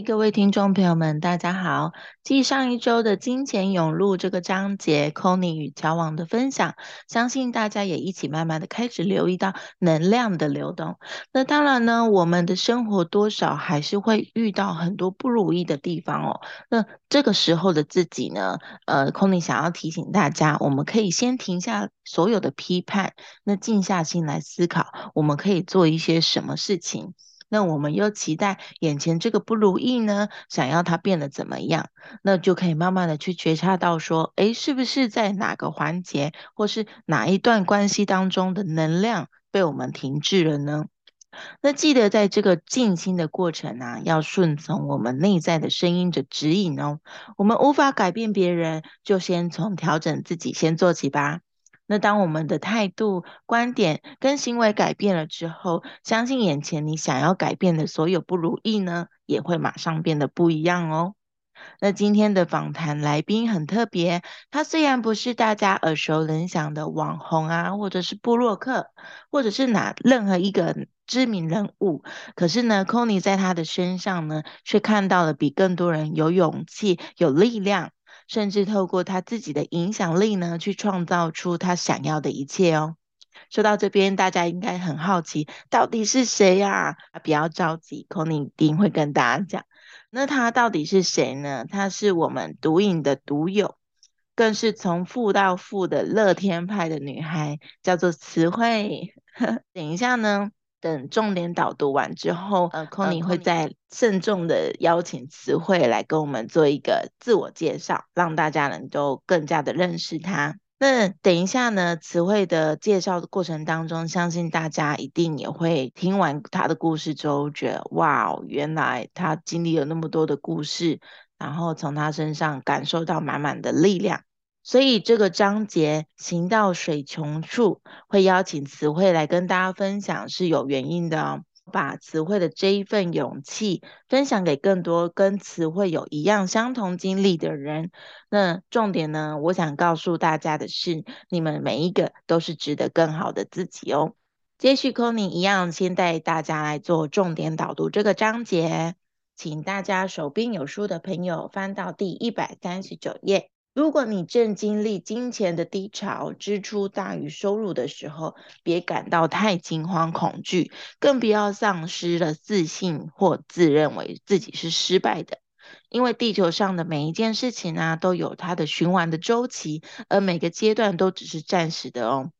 各位听众朋友们，大家好。继上一周的金钱涌入这个章节，Conny 与交往的分享，相信大家也一起慢慢的开始留意到能量的流动。那当然呢，我们的生活多少还是会遇到很多不如意的地方哦。那这个时候的自己呢，呃 c o n y 想要提醒大家，我们可以先停下所有的批判，那静下心来思考，我们可以做一些什么事情。那我们又期待眼前这个不如意呢？想要它变得怎么样？那就可以慢慢的去觉察到说，诶，是不是在哪个环节，或是哪一段关系当中的能量被我们停滞了呢？那记得在这个静心的过程啊，要顺从我们内在的声音的指引哦。我们无法改变别人，就先从调整自己先做起吧。那当我们的态度、观点跟行为改变了之后，相信眼前你想要改变的所有不如意呢，也会马上变得不一样哦。那今天的访谈来宾很特别，他虽然不是大家耳熟能详的网红啊，或者是布洛克，或者是哪任何一个知名人物，可是呢 c o n y 在他的身上呢，却看到了比更多人有勇气、有力量。甚至透过他自己的影响力呢，去创造出他想要的一切哦。说到这边，大家应该很好奇，到底是谁呀？不要着急 c o n y 一定会跟大家讲。那他到底是谁呢？他是我们毒瘾的毒友，更是从富到富的乐天派的女孩，叫做词汇。等一下呢？等重点导读完之后，呃 c o n y 会再慎重的邀请词汇来跟我们做一个自我介绍，让大家能够更加的认识他。那等一下呢，词汇的介绍的过程当中，相信大家一定也会听完他的故事之后，觉得哇，原来他经历了那么多的故事，然后从他身上感受到满满的力量。所以这个章节行到水穷处，会邀请词汇来跟大家分享是有原因的哦。把词汇的这一份勇气分享给更多跟词汇有一样相同经历的人。那重点呢，我想告诉大家的是，你们每一个都是值得更好的自己哦。接续 c o n y 一样，先带大家来做重点导读这个章节，请大家手边有书的朋友翻到第一百三十九页。如果你正经历金钱的低潮，支出大于收入的时候，别感到太惊慌恐惧，更不要丧失了自信或自认为自己是失败的。因为地球上的每一件事情啊，都有它的循环的周期，而每个阶段都只是暂时的哦。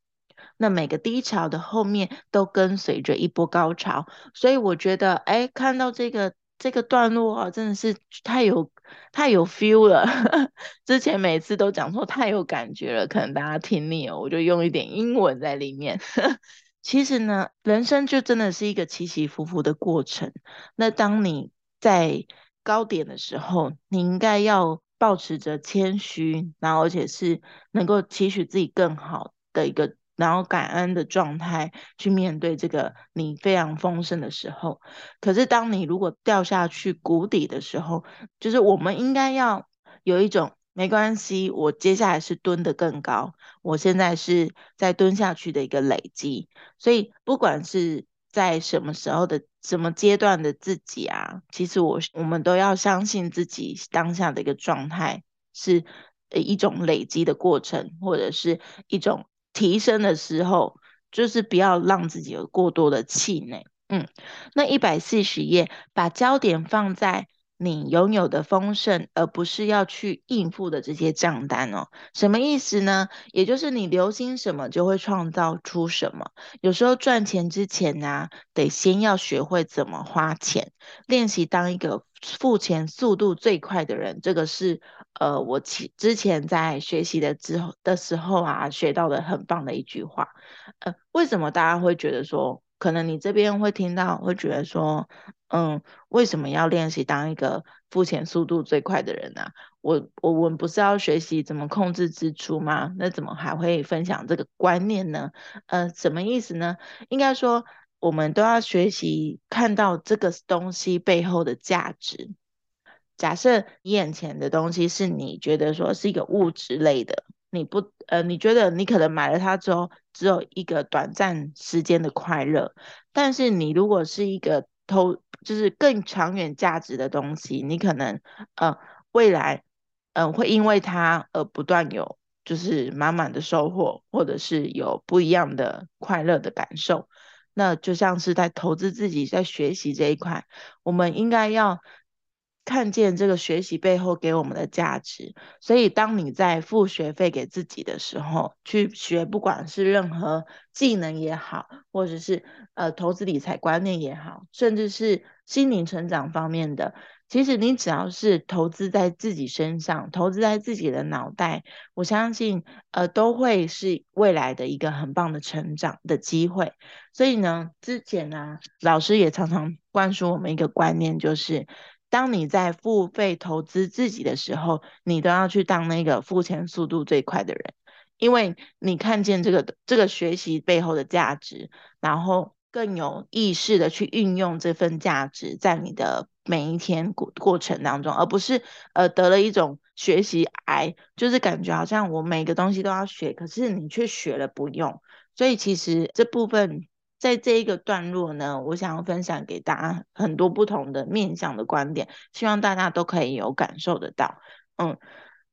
那每个低潮的后面都跟随着一波高潮，所以我觉得，哎，看到这个。这个段落啊，真的是太有太有 feel 了。之前每次都讲说太有感觉了，可能大家听腻了，我就用一点英文在里面。其实呢，人生就真的是一个起起伏伏的过程。那当你在高点的时候，你应该要保持着谦虚，然后而且是能够期许自己更好的一个。然后感恩的状态去面对这个你非常丰盛的时候，可是当你如果掉下去谷底的时候，就是我们应该要有一种没关系，我接下来是蹲得更高，我现在是在蹲下去的一个累积，所以不管是在什么时候的什么阶段的自己啊，其实我我们都要相信自己当下的一个状态是一种累积的过程，或者是一种。提升的时候，就是不要让自己有过多的气馁。嗯，那一百四十页，把焦点放在你拥有的丰盛，而不是要去应付的这些账单哦。什么意思呢？也就是你留心什么，就会创造出什么。有时候赚钱之前呢，得先要学会怎么花钱，练习当一个付钱速度最快的人。这个是。呃，我其之前在学习的之后的时候啊，学到的很棒的一句话。呃，为什么大家会觉得说，可能你这边会听到，会觉得说，嗯，为什么要练习当一个付钱速度最快的人呢？我我我们不是要学习怎么控制支出吗？那怎么还会分享这个观念呢？呃，什么意思呢？应该说。我们都要学习看到这个东西背后的价值。假设你眼前的东西是你觉得说是一个物质类的，你不呃，你觉得你可能买了它之后只有一个短暂时间的快乐，但是你如果是一个投就是更长远价值的东西，你可能呃未来嗯会因为它而不断有就是满满的收获，或者是有不一样的快乐的感受。那就像是在投资自己，在学习这一块，我们应该要看见这个学习背后给我们的价值。所以，当你在付学费给自己的时候，去学，不管是任何技能也好，或者是呃投资理财观念也好，甚至是心灵成长方面的。其实你只要是投资在自己身上，投资在自己的脑袋，我相信，呃，都会是未来的一个很棒的成长的机会。所以呢，之前呢，老师也常常灌输我们一个观念，就是当你在付费投资自己的时候，你都要去当那个付钱速度最快的人，因为你看见这个这个学习背后的价值，然后。更有意识的去运用这份价值在你的每一天过过程当中，而不是呃得了一种学习癌，就是感觉好像我每个东西都要学，可是你却学了不用。所以其实这部分在这一个段落呢，我想要分享给大家很多不同的面向的观点，希望大家都可以有感受得到。嗯，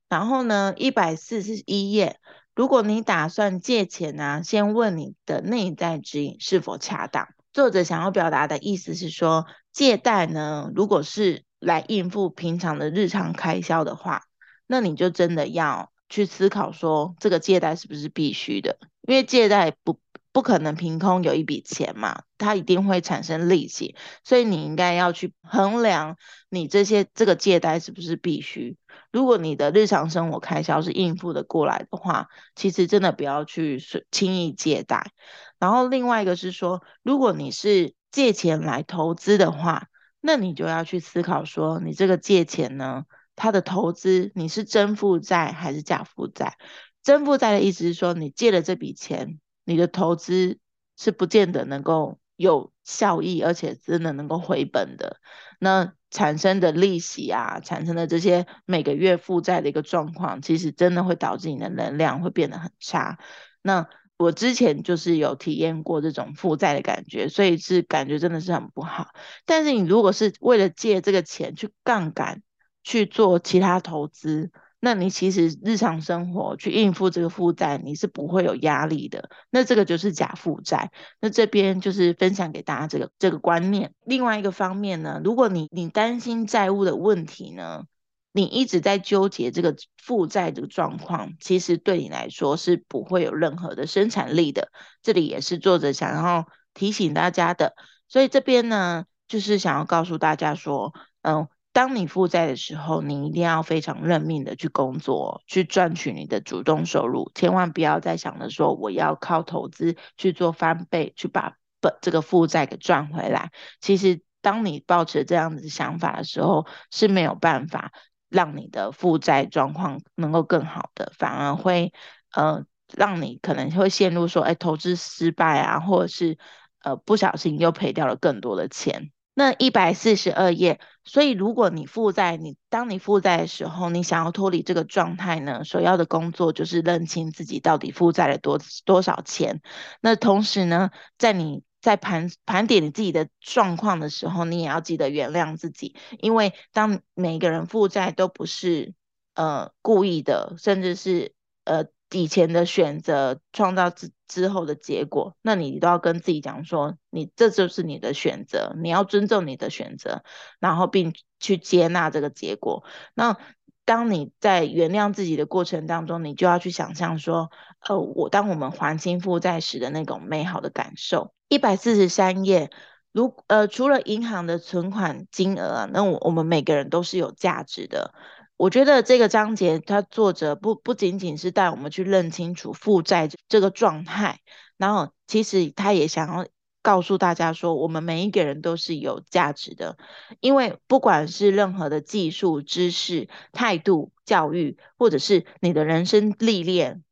然后呢，一百四十一页。如果你打算借钱呢，先问你的内在指引是否恰当。作者想要表达的意思是说，借贷呢，如果是来应付平常的日常开销的话，那你就真的要去思考说，这个借贷是不是必须的？因为借贷不不可能凭空有一笔钱嘛，它一定会产生利息，所以你应该要去衡量你这些这个借贷是不是必须。如果你的日常生活开销是应付的过来的话，其实真的不要去轻易借贷。然后另外一个是说，如果你是借钱来投资的话，那你就要去思考说，你这个借钱呢，它的投资你是真负债还是假负债？真负债的意思是说，你借了这笔钱，你的投资是不见得能够有效益，而且真的能够回本的。那产生的利息啊，产生的这些每个月负债的一个状况，其实真的会导致你的能量会变得很差。那我之前就是有体验过这种负债的感觉，所以是感觉真的是很不好。但是你如果是为了借这个钱去杠杆去做其他投资，那你其实日常生活去应付这个负债，你是不会有压力的。那这个就是假负债。那这边就是分享给大家这个这个观念。另外一个方面呢，如果你你担心债务的问题呢，你一直在纠结这个负债这个状况，其实对你来说是不会有任何的生产力的。这里也是作者想要提醒大家的。所以这边呢，就是想要告诉大家说，嗯。当你负债的时候，你一定要非常认命的去工作，去赚取你的主动收入，千万不要再想着说我要靠投资去做翻倍，去把本这个负债给赚回来。其实，当你抱持这样子想法的时候，是没有办法让你的负债状况能够更好的，反而会呃让你可能会陷入说，哎，投资失败啊，或者是呃不小心又赔掉了更多的钱。那一百四十二页，所以如果你负债，你当你负债的时候，你想要脱离这个状态呢，首要的工作就是认清自己到底负债了多多少钱。那同时呢，在你在盘盘点你自己的状况的时候，你也要记得原谅自己，因为当每个人负债都不是呃故意的，甚至是呃。以前的选择创造之之后的结果，那你都要跟自己讲说，你这就是你的选择，你要尊重你的选择，然后并去接纳这个结果。那当你在原谅自己的过程当中，你就要去想象说，呃，我当我们还清负债时的那种美好的感受。一百四十三页，如呃，除了银行的存款金额，那我我们每个人都是有价值的。我觉得这个章节，它作者不不仅仅是带我们去认清楚负债这个状态，然后其实他也想要告诉大家说，我们每一个人都是有价值的，因为不管是任何的技术、知识、态度、教育，或者是你的人生历练，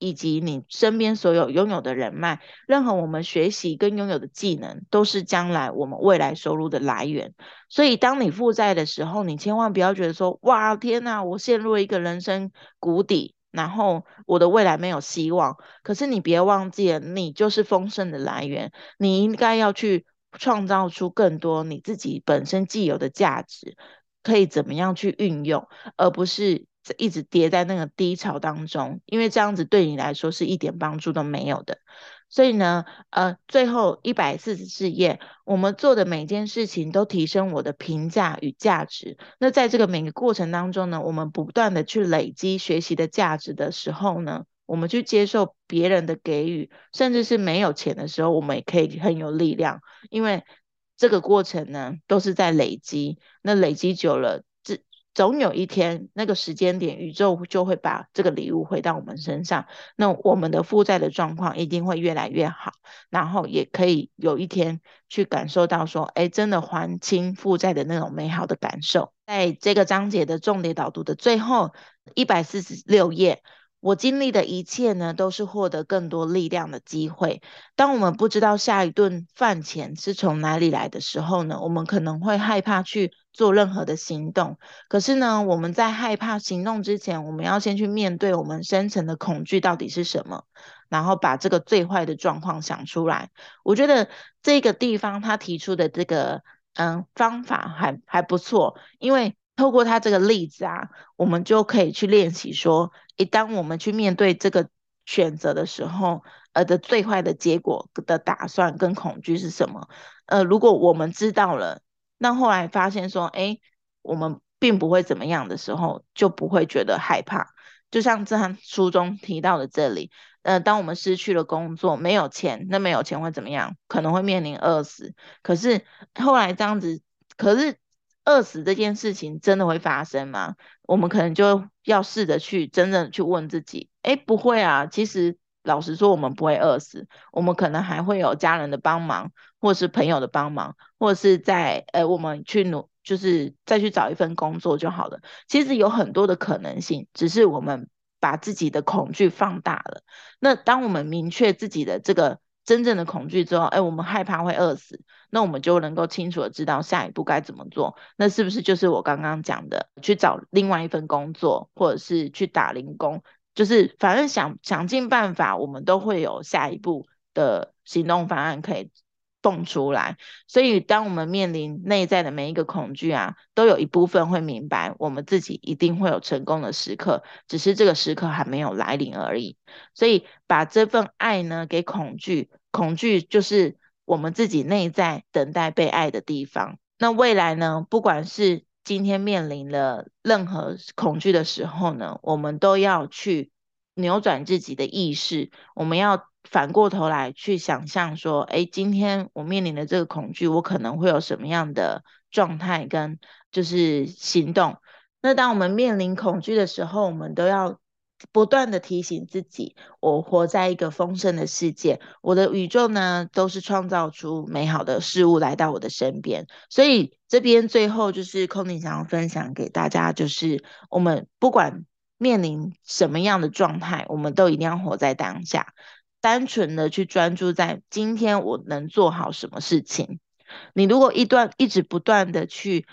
以及你身边所有拥有的人脉，任何我们学习跟拥有的技能，都是将来我们未来收入的来源。所以，当你负债的时候，你千万不要觉得说：“哇，天哪，我陷入了一个人生谷底，然后我的未来没有希望。”可是你别忘记了，你就是丰盛的来源，你应该要去创造出更多你自己本身既有的价值，可以怎么样去运用，而不是。一直跌在那个低潮当中，因为这样子对你来说是一点帮助都没有的。所以呢，呃，最后一百四十四页，我们做的每件事情都提升我的评价与价值。那在这个每个过程当中呢，我们不断的去累积学习的价值的时候呢，我们去接受别人的给予，甚至是没有钱的时候，我们也可以很有力量，因为这个过程呢都是在累积。那累积久了。总有一天，那个时间点，宇宙就会把这个礼物回到我们身上。那我们的负债的状况一定会越来越好，然后也可以有一天去感受到说，哎，真的还清负债的那种美好的感受。在这个章节的重点导读的最后一百四十六页。我经历的一切呢，都是获得更多力量的机会。当我们不知道下一顿饭钱是从哪里来的时候呢，我们可能会害怕去做任何的行动。可是呢，我们在害怕行动之前，我们要先去面对我们深层的恐惧到底是什么，然后把这个最坏的状况想出来。我觉得这个地方他提出的这个嗯方法还还不错，因为。透过他这个例子啊，我们就可以去练习说，当我们去面对这个选择的时候，呃的最坏的结果的打算跟恐惧是什么？呃，如果我们知道了，那后来发现说，哎，我们并不会怎么样的时候，就不会觉得害怕。就像这书中提到的这里，呃，当我们失去了工作，没有钱，那没有钱会怎么样？可能会面临饿死。可是后来这样子，可是。饿死这件事情真的会发生吗？我们可能就要试着去真正去问自己，哎，不会啊。其实老实说，我们不会饿死，我们可能还会有家人的帮忙，或是朋友的帮忙，或者是在呃，我们去努，就是再去找一份工作就好了。其实有很多的可能性，只是我们把自己的恐惧放大了。那当我们明确自己的这个。真正的恐惧之后，哎，我们害怕会饿死，那我们就能够清楚的知道下一步该怎么做。那是不是就是我刚刚讲的，去找另外一份工作，或者是去打零工？就是反正想想尽办法，我们都会有下一步的行动方案可以。蹦出来，所以当我们面临内在的每一个恐惧啊，都有一部分会明白，我们自己一定会有成功的时刻，只是这个时刻还没有来临而已。所以把这份爱呢给恐惧，恐惧就是我们自己内在等待被爱的地方。那未来呢，不管是今天面临了任何恐惧的时候呢，我们都要去扭转自己的意识，我们要。反过头来去想象说，哎，今天我面临的这个恐惧，我可能会有什么样的状态跟就是行动？那当我们面临恐惧的时候，我们都要不断的提醒自己，我活在一个丰盛的世界，我的宇宙呢都是创造出美好的事物来到我的身边。所以这边最后就是空灵想要分享给大家，就是我们不管面临什么样的状态，我们都一定要活在当下。单纯的去专注在今天我能做好什么事情。你如果一段一直不断的去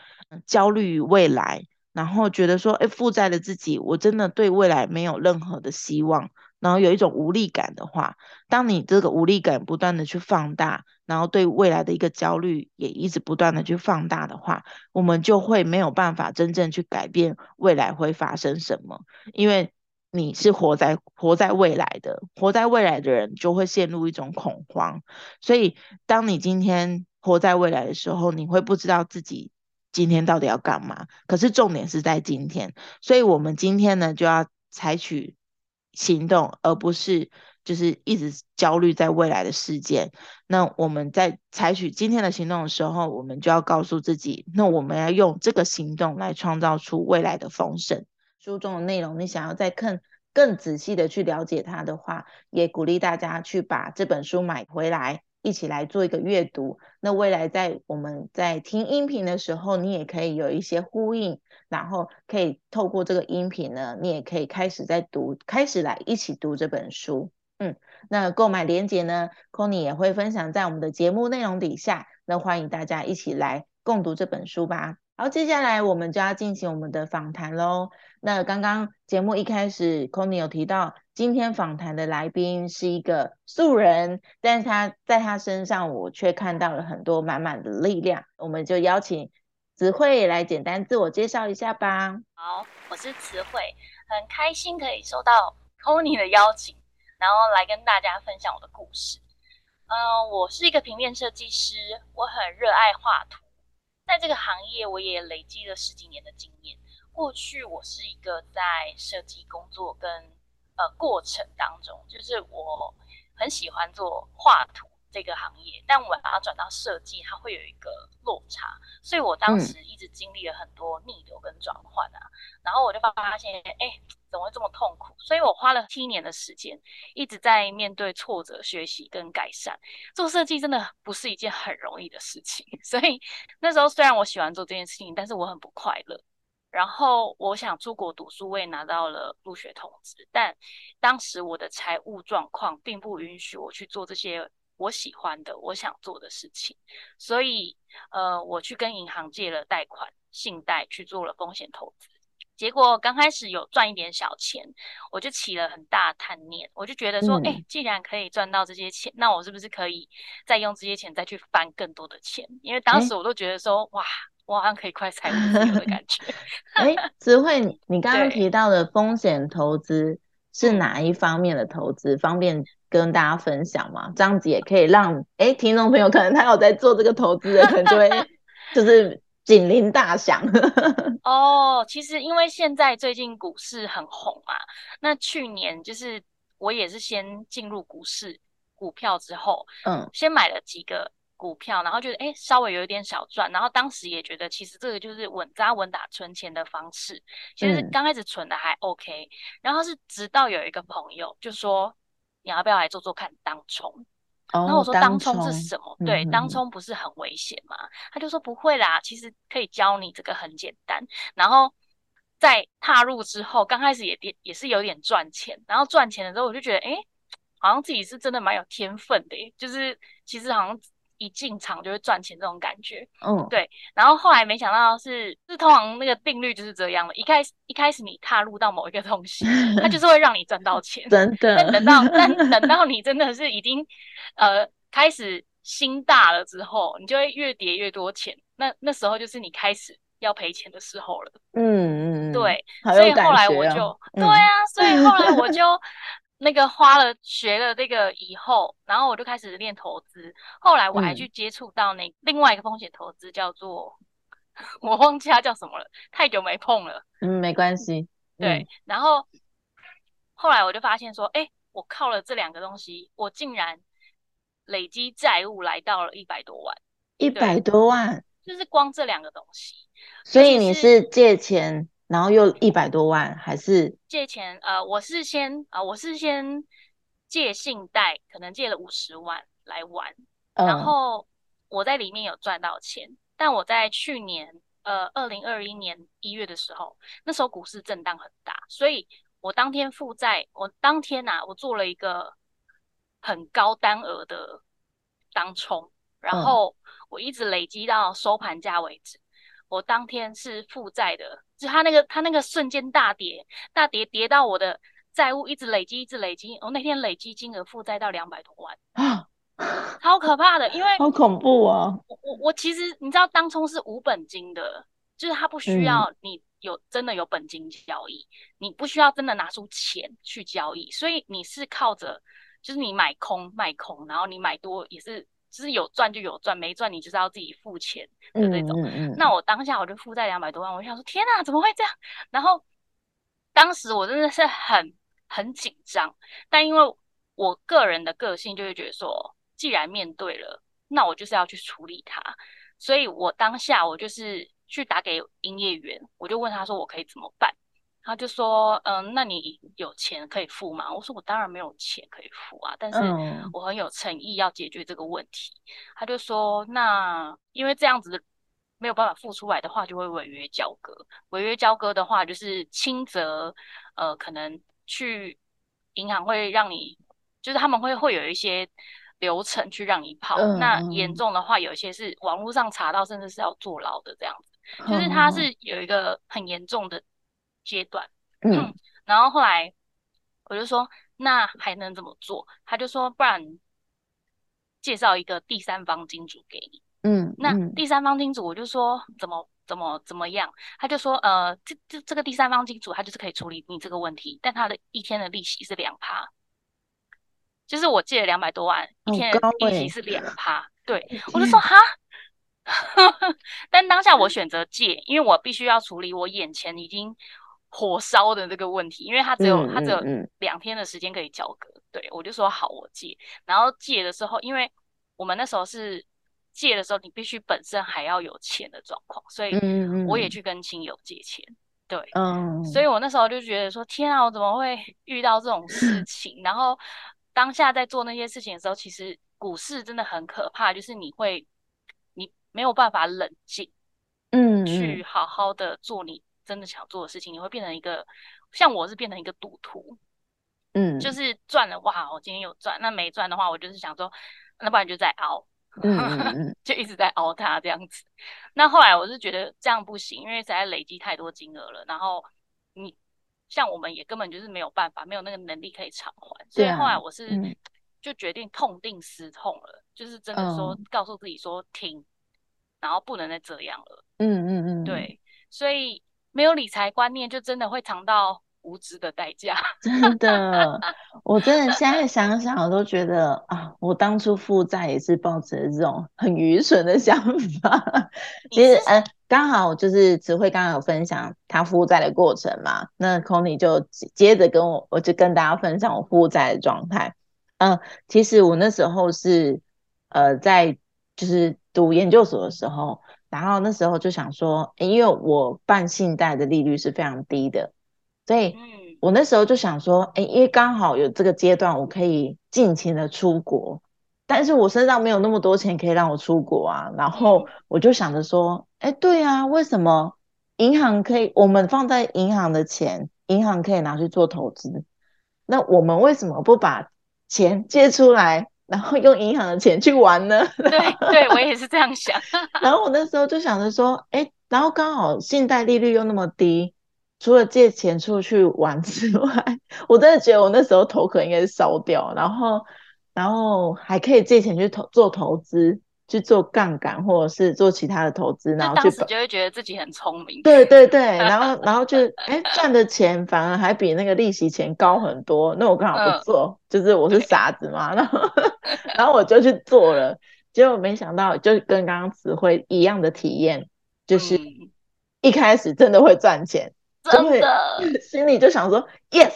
焦虑于未来，然后觉得说，哎，负债的自己，我真的对未来没有任何的希望，然后有一种无力感的话，当你这个无力感不断的去放大，然后对未来的一个焦虑也一直不断的去放大的话，我们就会没有办法真正去改变未来会发生什么，因为。你是活在活在未来的，活在未来的人就会陷入一种恐慌。所以，当你今天活在未来的时候，你会不知道自己今天到底要干嘛。可是重点是在今天，所以我们今天呢就要采取行动，而不是就是一直焦虑在未来的事件。那我们在采取今天的行动的时候，我们就要告诉自己，那我们要用这个行动来创造出未来的丰盛。书中的内容，你想要再更更仔细的去了解它的话，也鼓励大家去把这本书买回来，一起来做一个阅读。那未来在我们在听音频的时候，你也可以有一些呼应，然后可以透过这个音频呢，你也可以开始在读，开始来一起读这本书。嗯，那购买链接呢 c o n y 也会分享在我们的节目内容底下。那欢迎大家一起来共读这本书吧。好，接下来我们就要进行我们的访谈喽。那刚刚节目一开始 c o n y 有提到，今天访谈的来宾是一个素人，但是他在他身上，我却看到了很多满满的力量。我们就邀请子慧来简单自我介绍一下吧。好，我是慈慧，很开心可以收到 c o n y 的邀请。然后来跟大家分享我的故事。嗯，我是一个平面设计师，我很热爱画图，在这个行业我也累积了十几年的经验。过去我是一个在设计工作跟呃过程当中，就是我很喜欢做画图。这个行业，但我把它转到设计，它会有一个落差，所以我当时一直经历了很多逆流跟转换啊，然后我就发现，哎，怎么会这么痛苦？所以我花了七年的时间，一直在面对挫折、学习跟改善。做设计真的不是一件很容易的事情，所以那时候虽然我喜欢做这件事情，但是我很不快乐。然后我想出国读书，我也拿到了入学通知，但当时我的财务状况并不允许我去做这些。我喜欢的，我想做的事情，所以呃，我去跟银行借了贷款、信贷去做了风险投资，结果刚开始有赚一点小钱，我就起了很大贪念，我就觉得说，哎，既然可以赚到这些钱，那我是不是可以再用这些钱再去翻更多的钱？因为当时我都觉得说，哇，我好像可以快财务自由的感觉。哎，智慧，你刚刚提到的风险投资是哪一方面的投资？方便？跟大家分享吗，这样子也可以让哎听众朋友可能他有在做这个投资的，可能就会 就是警铃大响。哦，其实因为现在最近股市很红嘛，那去年就是我也是先进入股市股票之后，嗯，先买了几个股票，然后觉得哎稍微有一点小赚，然后当时也觉得其实这个就是稳扎稳打存钱的方式，其实刚开始存的还 OK，然后是直到有一个朋友就说。你要不要来做做看当冲？然后我说当冲是什么？对，当冲不是很危险吗？他就说不会啦，其实可以教你这个很简单。然后在踏入之后，刚开始也也也是有点赚钱。然后赚钱的时候，我就觉得，哎，好像自己是真的蛮有天分的，就是其实好像。一进场就会赚钱这种感觉，嗯，对。然后后来没想到是，是通常那个定律就是这样的。一开始一开始你踏入到某一个东西，它就是会让你赚到钱，真的。但等到 但等到你真的是已经呃开始心大了之后，你就会越叠越多钱。那那时候就是你开始要赔钱的时候了。嗯嗯，对。所以后来我就对啊，所以后来我就。那个花了学了这个以后，然后我就开始练投资。后来我还去接触到那另外一个风险投资，叫做我忘记它叫什么了，太久没碰了。嗯，没关系。对，然后后来我就发现说，哎，我靠了这两个东西，我竟然累积债务来到了一百多万。一百多万，就是光这两个东西。所以你是借钱？然后又一百多万，还是借钱？呃，我是先啊，我是先借信贷，可能借了五十万来玩。然后我在里面有赚到钱，但我在去年呃二零二一年一月的时候，那时候股市震荡很大，所以我当天负债，我当天呐，我做了一个很高单额的当冲，然后我一直累积到收盘价为止。我当天是负债的，就他那个他那个瞬间大跌，大跌跌到我的债务一直累积，一直累积。我那天累积金额负债到两百多万啊，好可怕的，因为好恐怖啊！我我我其实你知道，当冲是无本金的，就是他不需要你有真的有本金交易，你不需要真的拿出钱去交易，所以你是靠着就是你买空卖空，然后你买多也是。就是有赚就有赚，没赚你就是要自己付钱的那种。那我当下我就负债两百多万，我想说天哪，怎么会这样？然后当时我真的是很很紧张，但因为我个人的个性就会觉得说，既然面对了，那我就是要去处理它。所以我当下我就是去打给营业员，我就问他说我可以怎么办？他就说，嗯，那你有钱可以付吗？我说我当然没有钱可以付啊，但是我很有诚意要解决这个问题。他就说，那因为这样子没有办法付出来的话，就会违约交割。违约交割的话，就是轻则呃可能去银行会让你，就是他们会会有一些流程去让你跑。那严重的话，有一些是网络上查到，甚至是要坐牢的这样子。就是他是有一个很严重的。阶段，嗯，然后后来我就说，那还能怎么做？他就说，不然介绍一个第三方金主给你，嗯，那第三方金主，我就说怎么怎么怎么样？他就说，呃，这这这个第三方金主，他就是可以处理你这个问题，但他的一天的利息是两趴，就是我借了两百多万，一天利息是两趴，对，我就说哈。但当下我选择借，因为我必须要处理我眼前已经。火烧的这个问题，因为他只有他只有两天的时间可以交割，对我就说好，我借。然后借的时候，因为我们那时候是借的时候，你必须本身还要有钱的状况，所以我也去跟亲友借钱，对，嗯，所以我那时候就觉得说，天啊，我怎么会 遇到这种事 情？然后当下在做那些事情的时候，其实股市真的很可怕，就是你会你没有办法冷静，嗯，去好好的做你。真的想做的事情，你会变成一个像我是变成一个赌徒，嗯，就是赚了哇，我今天有赚，那没赚的话，我就是想说，那不然就再熬，嗯 就一直在熬它这样子。那后来我是觉得这样不行，因为实在累积太多金额了，然后你像我们也根本就是没有办法，没有那个能力可以偿还，所以后来我是就决定痛定思痛了，就是真的说告诉自己说停，然后不能再这样了，嗯嗯嗯，对，所以。没有理财观念，就真的会尝到无知的代价。真的，我真的现在想想，我都觉得啊，我当初负债也是抱着这种很愚蠢的想法。其实，嗯，刚好就是词慧刚刚有分享他负债的过程嘛，那 c o n y 就接着跟我，我就跟大家分享我负债的状态。嗯，其实我那时候是呃在就是读研究所的时候。然后那时候就想说，因为我办信贷的利率是非常低的，所以我那时候就想说，哎，因为刚好有这个阶段，我可以尽情的出国，但是我身上没有那么多钱可以让我出国啊。然后我就想着说，哎，对啊，为什么银行可以，我们放在银行的钱，银行可以拿去做投资，那我们为什么不把钱借出来？然后用银行的钱去玩呢？对，对我也是这样想。然后我那时候就想着说，哎，然后刚好信贷利率又那么低，除了借钱出去玩之外，我真的觉得我那时候头壳应该是烧掉。然后，然后还可以借钱去投做投资。去做杠杆，或者是做其他的投资，然后去就会觉得自己很聪明。对对对，然后然后就哎赚的钱反而还比那个利息钱高很多，那我刚好不做，就是我是傻子嘛，然后 然后我就去做了，结果没想到就跟刚刚词汇一样的体验，就是一开始真的会赚钱，真的心里就想说 yes，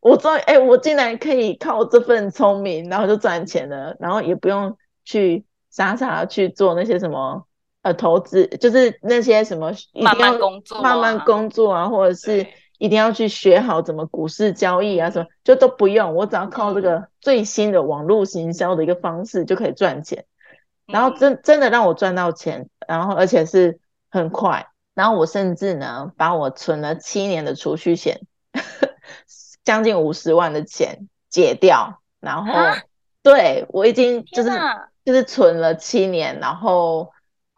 我终于哎我竟然可以靠这份聪明，然后就赚钱了，然后也不用去。傻傻去做那些什么呃投资，就是那些什么慢慢工作、慢慢工作啊，或者是一定要去学好怎么股市交易啊，什么就都不用，我只要靠这个最新的网络行销的一个方式就可以赚钱，然后真真的让我赚到钱，然后而且是很快，然后我甚至呢把我存了七年的储蓄险，将近五十万的钱解掉，然后对我已经就是。就是存了七年，然后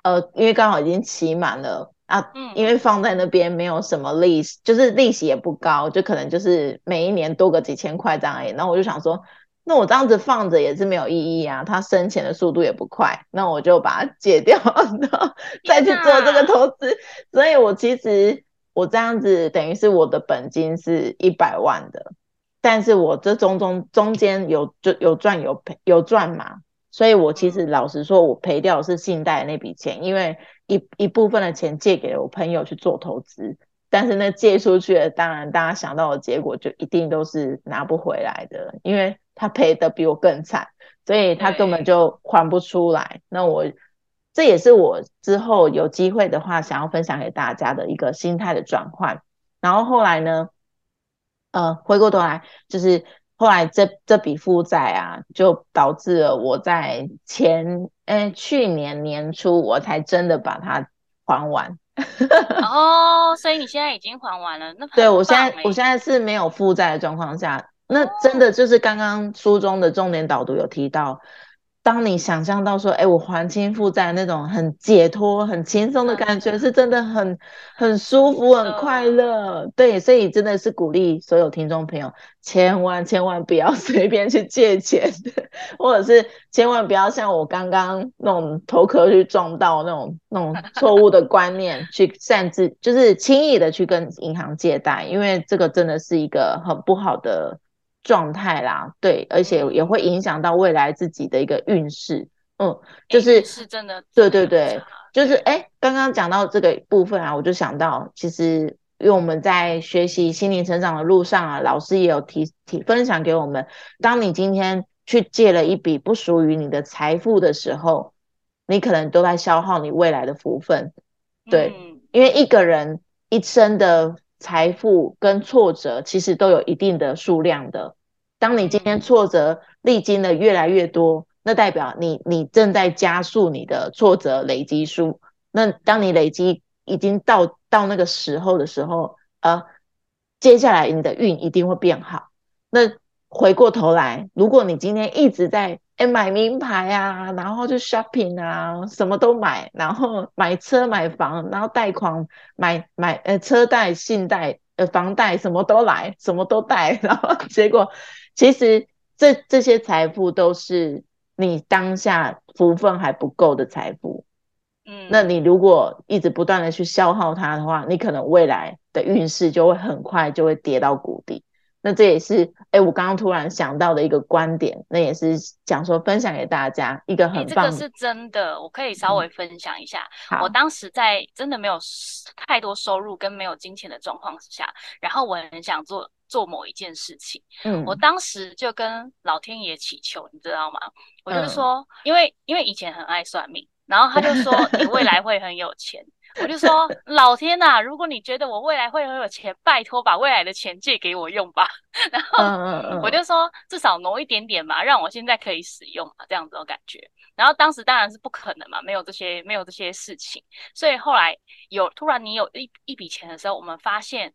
呃，因为刚好已经期满了啊，因为放在那边没有什么利息，就是利息也不高，就可能就是每一年多个几千块这样而已。然后我就想说，那我这样子放着也是没有意义啊，它生钱的速度也不快，那我就把它解掉，然后再去做这个投资。所以我其实我这样子等于是我的本金是一百万的，但是我这中中中间有就有赚有赔有赚嘛。所以，我其实老实说，我赔掉的是信贷那笔钱，因为一一部分的钱借给了我朋友去做投资，但是那借出去的，当然大家想到的结果就一定都是拿不回来的，因为他赔的比我更惨，所以他根本就还不出来。那我这也是我之后有机会的话，想要分享给大家的一个心态的转换，然后后来呢，呃，回过头来就是后来这这笔负债啊，就导致了我在前哎去年年初我才真的把它还完。哦，所以你现在已经还完了？那对我现在我现在是没有负债的状况下，那真的就是刚刚书中的重点导读有提到。当你想象到说，哎，我还清负债那种很解脱、很轻松的感觉，是真的很很舒服、很快乐。对，所以真的是鼓励所有听众朋友，千万千万不要 随便去借钱，或者是千万不要像我刚刚那种头壳去撞到那种那种错误的观念，去擅自就是轻易的去跟银行借贷，因为这个真的是一个很不好的。状态啦，对，而且也会影响到未来自己的一个运势，嗯，就是是真的，对对对，就是哎，刚刚讲到这个部分啊，我就想到，其实因为我们在学习心灵成长的路上啊，老师也有提提分享给我们，当你今天去借了一笔不属于你的财富的时候，你可能都在消耗你未来的福分，对，因为一个人一生的。财富跟挫折其实都有一定的数量的。当你今天挫折历经的越来越多，那代表你你正在加速你的挫折累积数。那当你累积已经到到那个时候的时候，呃，接下来你的运一定会变好。那回过头来，如果你今天一直在哎，买名牌啊，然后就 shopping 啊，什么都买，然后买车买房，然后贷款买买呃车贷、信贷、呃房贷，什么都来，什么都贷，然后结果其实这这些财富都是你当下福分还不够的财富。嗯，那你如果一直不断的去消耗它的话，你可能未来的运势就会很快就会跌到谷底。那这也是哎，我刚刚突然想到的一个观点，那也是讲说分享给大家一个很棒。这个是真的，我可以稍微分享一下。我当时在真的没有太多收入跟没有金钱的状况之下，然后我很想做做某一件事情。嗯，我当时就跟老天爷祈求，你知道吗？我就是说，因为因为以前很爱算命，然后他就说 你未来会很有钱。我就说，老天呐，如果你觉得我未来会很有钱，拜托把未来的钱借给我用吧。然后我就说，至少挪一点点嘛，让我现在可以使用嘛，这样子的感觉。然后当时当然是不可能嘛，没有这些没有这些事情。所以后来有突然你有一一笔钱的时候，我们发现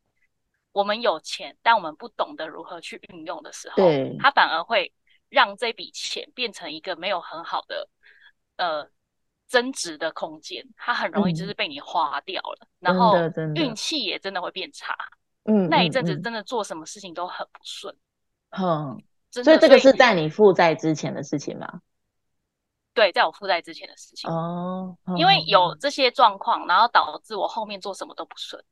我们有钱，但我们不懂得如何去运用的时候，它反而会让这笔钱变成一个没有很好的呃。增值的空间，它很容易就是被你花掉了，然后运气也真的会变差。嗯，那一阵子真的做什么事情都很不顺。嗯，所以这个是在你负债之前的事情吗？对，在我负债之前的事情。哦，因为有这些状况，然后导致我后面做什么都不顺。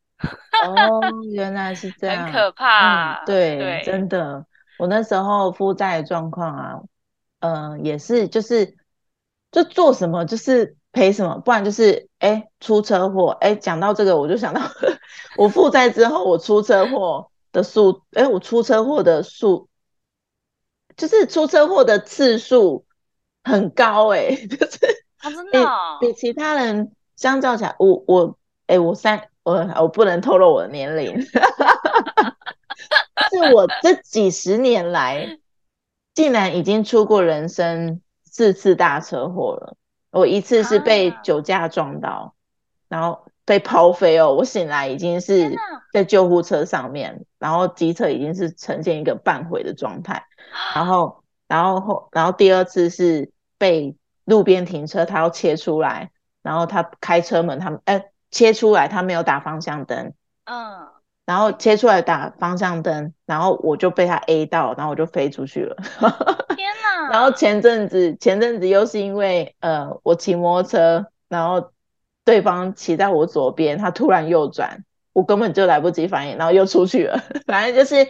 哦，原来是 这样，很可怕。对，真的，我那时候负债状况啊，嗯，也是就是。就做什么就是赔什么，不然就是哎出车祸。哎，讲到这个我就想到，我负债之后我出车祸的数，哎，我出车祸的数，就是出车祸的次数很高，哎，就是真的比其他人相较起来，我我哎我三我我不能透露我的年龄，是我这几十年来竟然已经出过人生。四次大车祸了，我一次是被酒驾撞到，然后被抛飞哦。我醒来已经是在救护车上面，然后机车已经是呈现一个半毁的状态。然后，然后后，然后第二次是被路边停车，他要切出来，然后他开车门，他们哎切出来，他没有打方向灯，嗯，然后切出来打方向灯，然后我就被他 A 到，然后我就飞出去了。然后前阵子，前阵子又是因为呃，我骑摩托车，然后对方骑在我左边，他突然右转，我根本就来不及反应，然后又出去了。反正就是，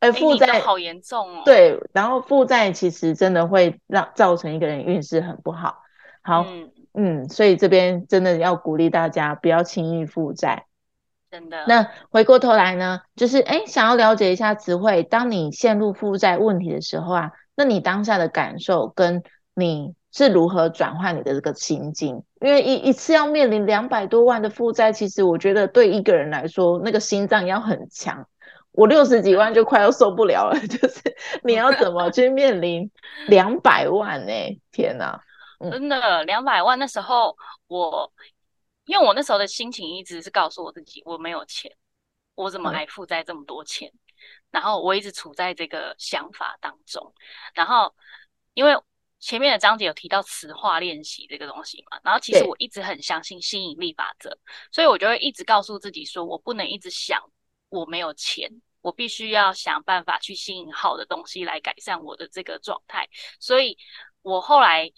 哎，负债好严重哦。对，然后负债其实真的会让造成一个人运势很不好。好，嗯，所以这边真的要鼓励大家不要轻易负债。真的。那回过头来呢，就是哎，想要了解一下词汇，当你陷入负债问题的时候啊。那你当下的感受跟你是如何转换你的这个心境？因为一一次要面临两百多万的负债，其实我觉得对一个人来说，那个心脏要很强。我六十几万就快要受不了了，就是 你要怎么去面临两百万呢？天哪，真的两百万那时候我，因为我那时候的心情一直是告诉我自己，我没有钱，我怎么还负债这么多钱？然后我一直处在这个想法当中，然后因为。前面的章节有提到磁化练习这个东西嘛？然后其实我一直很相信吸引力法则，所以我就会一直告诉自己说，我不能一直想我没有钱，我必须要想办法去吸引好的东西来改善我的这个状态。所以我后来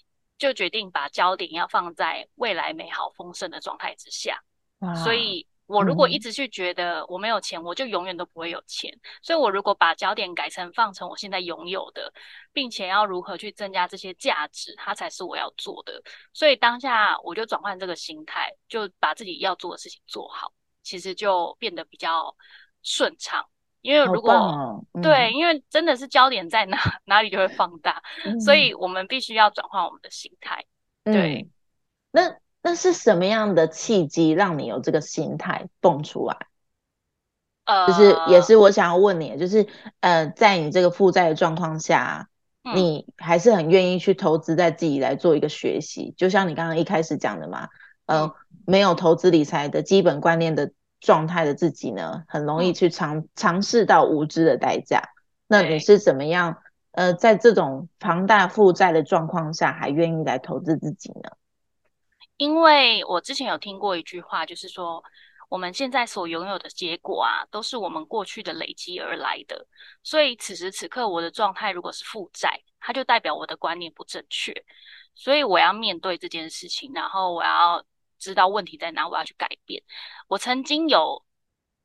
就决定把焦点要放在未来美好丰盛的状态之下。所以。我如果一直去觉得我没有钱，我就永远都不会有钱。所以，我如果把焦点改成放成我现在拥有的，并且要如何去增加这些价值，它才是我要做的。所以当下我就转换这个心态，就把自己要做的事情做好，其实就变得比较顺畅。因为如果对，因为真的是焦点在哪，哪里就会放大。所以我们必须要转换我们的心态。对，那。那是什么样的契机让你有这个心态蹦出来？呃，就是也是我想要问你，就是呃，在你这个负债的状况下，你还是很愿意去投资在自己来做一个学习，就像你刚刚一开始讲的嘛，呃，没有投资理财的基本观念的状态的自己呢，很容易去尝尝试到无知的代价。那你是怎么样？呃，在这种庞大负债的状况下，还愿意来投资自己呢？因为我之前有听过一句话，就是说我们现在所拥有的结果啊，都是我们过去的累积而来的。所以此时此刻我的状态如果是负债，它就代表我的观念不正确。所以我要面对这件事情，然后我要知道问题在哪，我要去改变。我曾经有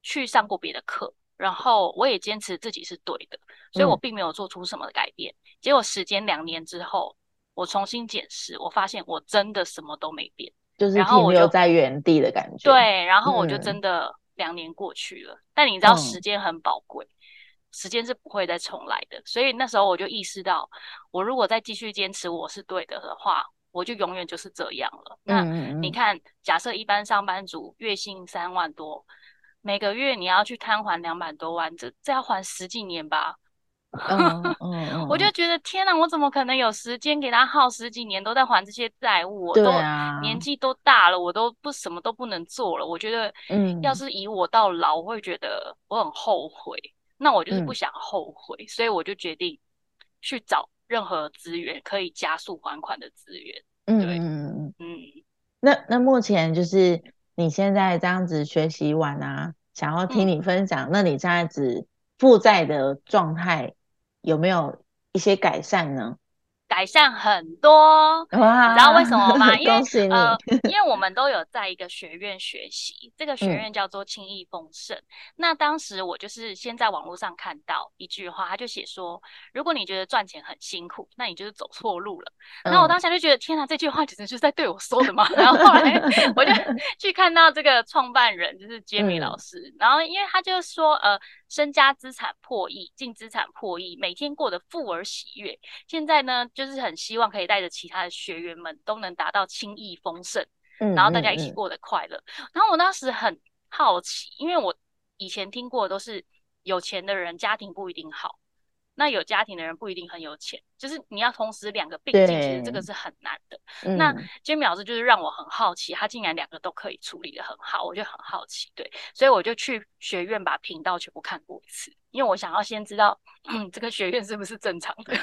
去上过别的课，然后我也坚持自己是对的，所以我并没有做出什么改变。结果时间两年之后。我重新检视，我发现我真的什么都没变，就是停留在原地的感觉。对，然后我就真的两年过去了，但你知道时间很宝贵，时间是不会再重来的。所以那时候我就意识到，我如果再继续坚持我是对的的话，我就永远就是这样了。那你看，假设一般上班族月薪三万多，每个月你要去摊还两百多万，这这要还十几年吧？我就觉得天哪，我怎么可能有时间给他耗十几年都在还这些债务？我都年纪都大了，我都不什么都不能做了。我觉得，嗯，要是以我到老，我会觉得我很后悔。那我就是不想后悔，所以我就决定去找任何资源可以加速还款的资源。嗯嗯嗯嗯。那那目前就是你现在这样子学习完啊，想要听你分享，那你这样子负债的状态？有没有一些改善呢？改善很多，你知道为什么吗？因为呃，因为我们都有在一个学院学习，这个学院叫做轻易丰盛。那当时我就是先在网络上看到一句话，他就写说：如果你觉得赚钱很辛苦，那你就是走错路了。然后我当时就觉得，天哪，这句话简直就是在对我说的嘛。然后后来我就去看到这个创办人就是杰米老师，然后因为他就说，呃，身家资产破亿，净资产破亿，每天过得富而喜悦。现在呢？就是很希望可以带着其他的学员们都能达到轻易丰盛，然后大家一起过得快乐。然后我当时很好奇，因为我以前听过都是有钱的人家庭不一定好。那有家庭的人不一定很有钱，就是你要同时两个并进，其实这个是很难的。那 Jimmy 老师就是让我很好奇，他竟然两个都可以处理的很好，我就很好奇。对，所以我就去学院把频道全部看过一次，因为我想要先知道这个学院是不是正常的，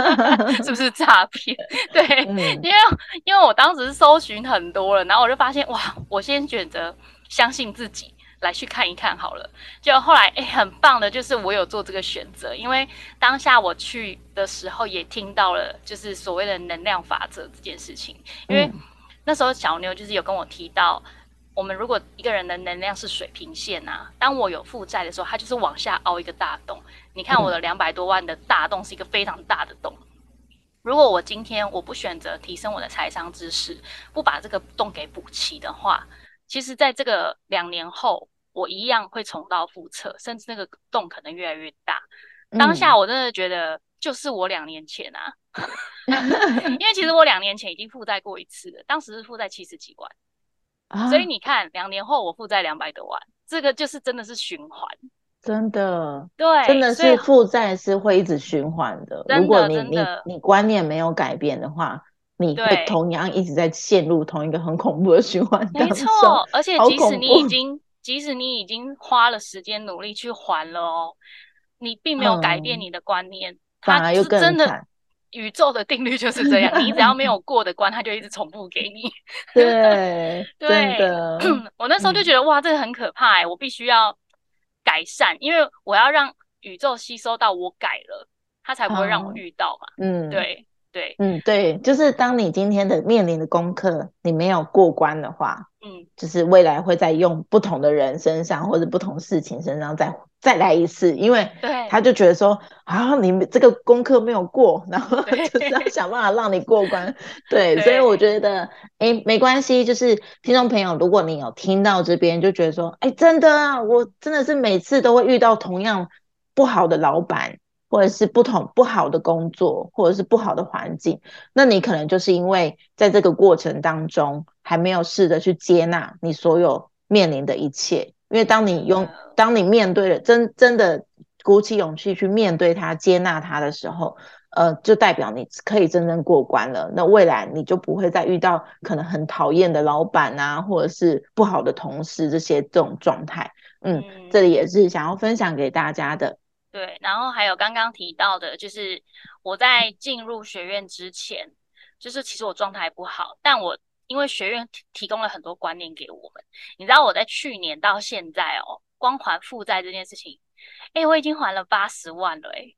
是不是诈骗？对，因为因为我当时搜寻很多了，然后我就发现哇，我先选择相信自己。来去看一看好了，就后来哎，很棒的，就是我有做这个选择，因为当下我去的时候也听到了，就是所谓的能量法则这件事情。因为那时候小妞就是有跟我提到，我们如果一个人的能量是水平线啊，当我有负债的时候，它就是往下凹一个大洞。你看我的两百多万的大洞是一个非常大的洞。如果我今天我不选择提升我的财商知识，不把这个洞给补齐的话，其实在这个两年后。我一样会重蹈覆辙，甚至那个洞可能越来越大。当下我真的觉得就是我两年前啊，因为其实我两年前已经负债过一次了，当时是负债七十几万，啊所以你看两年后我负债两百多万，这个就是真的是循环，真的，对，真的是负债是会一直循环的。如果你你你观念没有改变的话，你会同样一直在陷入同一个很恐怖的循环当没中。错，而且即使你已怖经，即使你已经花了时间努力去还了哦，你并没有改变嗯你的观念，它是真的。宇宙的定律就是这样，你只要没有过的关，它就一直重复给你。对，真对的，我那时候就嗯觉得哇，这个很可怕哎，我必须要改善，因为我要让宇宙吸收到我改了，它才不会让我哦遇到嘛。嗯，对对，嗯，对，就是当你今天的面临的功课你没有过关的话，嗯，就是未来会再用不同的人身上或者不同事情身上再再来一次，因为对。他就觉得说啊，你这个功课没有过，然后就是要想办法让你过关。对，所以我觉得，哎，没关系，就是听众朋友，如果你有听到这边，就觉得说，哎，真的啊，我真的是每次都会遇到同样不好的老板。或者是不同不好的工作，或者是不好的环境，那你可能就是因为在这个过程当中还没有试着去接纳你所有面临的一切。因为当你用，当你面对了真真的鼓起勇气去面对它、接纳它的时候，呃，就代表你可以真正过关了。那未来你就不会再遇到可能很讨厌的老板啊，或者是不好的同事这些这种状态。嗯，嗯这里也是想要分享给大家的。对，然后还有刚刚提到的，就是我在进入学院之前，就是其实我状态不好，但我因为学院提提供了很多观念给我们，你知道我在去年到现在哦，光还负债这件事情，哎，我已经还了八十万了，哎，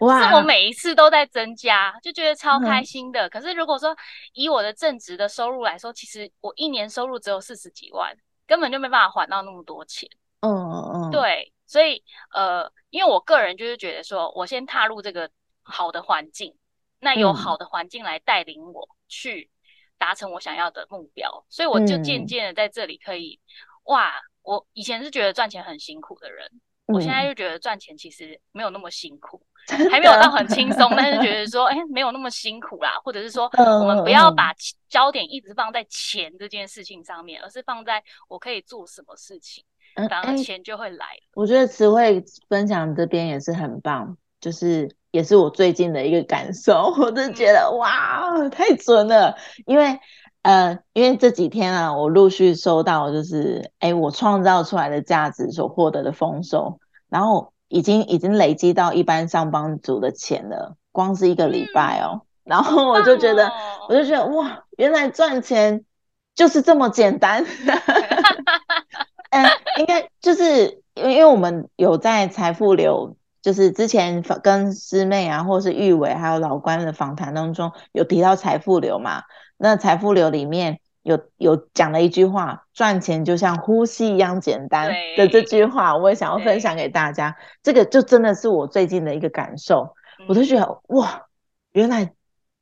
哇是我每一次都在增加，就觉得超开嗯。心的。可是如果说以我的正职的收入来说，其实我一年收入只有四十几万，根本就没办法还到那么多钱。嗯嗯嗯，对，所以呃，因为我个人就是觉得说，我先踏入这个好的环境，那有嗯。好的环境来带领我去达成我想要的目标，所以我就渐嗯。渐的在这里可以，哇，我以前是觉得赚钱很辛苦的人，我现在嗯。就觉得赚钱其实没有那么辛苦，还没有到很。轻松，但是觉得说，哎，没有那么辛苦啦，或者是说，嗯我们不要嗯。把焦点一直放在钱这件事情上面，而是放在我可以做什么事情。反而钱就会来了。我觉得词汇分享这边也是很棒，就是也是我最近的一个感受，我真的觉得哇，太准了。因为呃，因为这几天啊，我陆续收到就是哎，我创造出来的价值所获得的丰收，然后已经已经累积到一般上班族的钱了，光是一个礼拜哦。然后我就觉得，哦我就觉得哇，原来赚钱就是这么简单。嗯，应该就是因为因为我们有在财富流，就是之前访跟师妹啊，或是玉伟还有老关的访谈当中有提到财富流嘛。那财富流里面有有讲了一句话，赚钱就像呼吸一样简单的这句话，我也想要分享给大家。这个就真的是我最近的一个感受，我就觉得哇，原来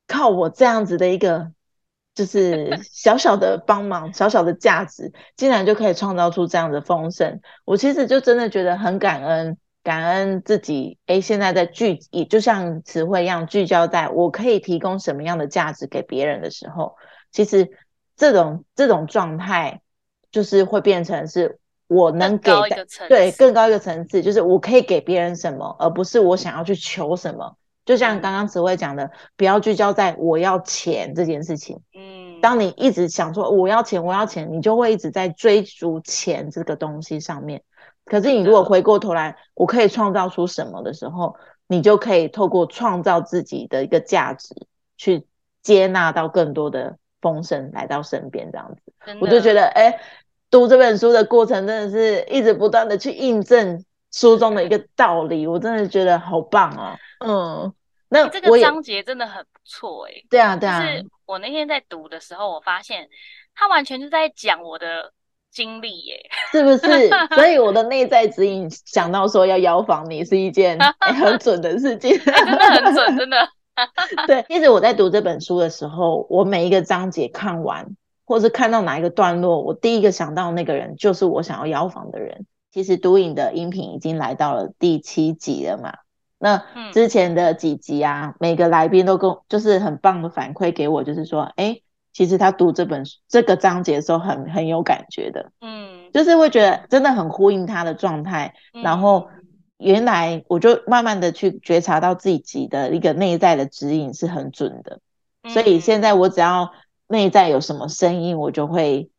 靠我这样子的一个。就是 小小的帮忙，小小的价值，竟然就可以创造出这样的丰盛。我其实就真的觉得很感恩，感恩自己。诶，现在在聚，也就像词汇一样，聚焦在我可以提供什么样的价值给别人的时候，其实这种这种状态，就是会变成是我能给的，对更高一个层次，就是我可以给别人什么，而不是我想要去求什么。就像刚刚词汇讲的，不要聚焦在我要钱这件事情。嗯，当你一直想说我要钱，我要钱，你就会一直在追逐钱这个东西上面。可是你如果回过头来，我可以创造出什么的时候，你就可以透过创造自己的一个价值，去接纳到更多的丰盛来到身边。这样子，我就觉得，哎，读这本书的过程真的是一直不断的去印证书中的一个道理，我真的觉得好棒啊！嗯，那这个章节真的很不错哎、欸。对啊，对啊。就是我那天在读的时候，我发现他完全就在讲我的经历耶、欸，是不是？所以我的内在指引想到说要邀访你是一件、欸、很准的事情，欸、真的很准，真的。对，其实我在读这本书的时候，我每一个章节看完，或是看到哪一个段落，我第一个想到那个人就是我想要邀访的人。其实读影的音频已经来到了第七集了嘛。那之前的几集啊，每个来宾都跟就是很棒的反馈给我，就是说，哎，其实他读这本这个章节的时候很很有感觉的，嗯，就是会觉得真的很呼应他的状态。然后原来我就慢慢的去觉察到自己的一个内在的指引是很准的，所以现在我只要内在有什么声音，我就会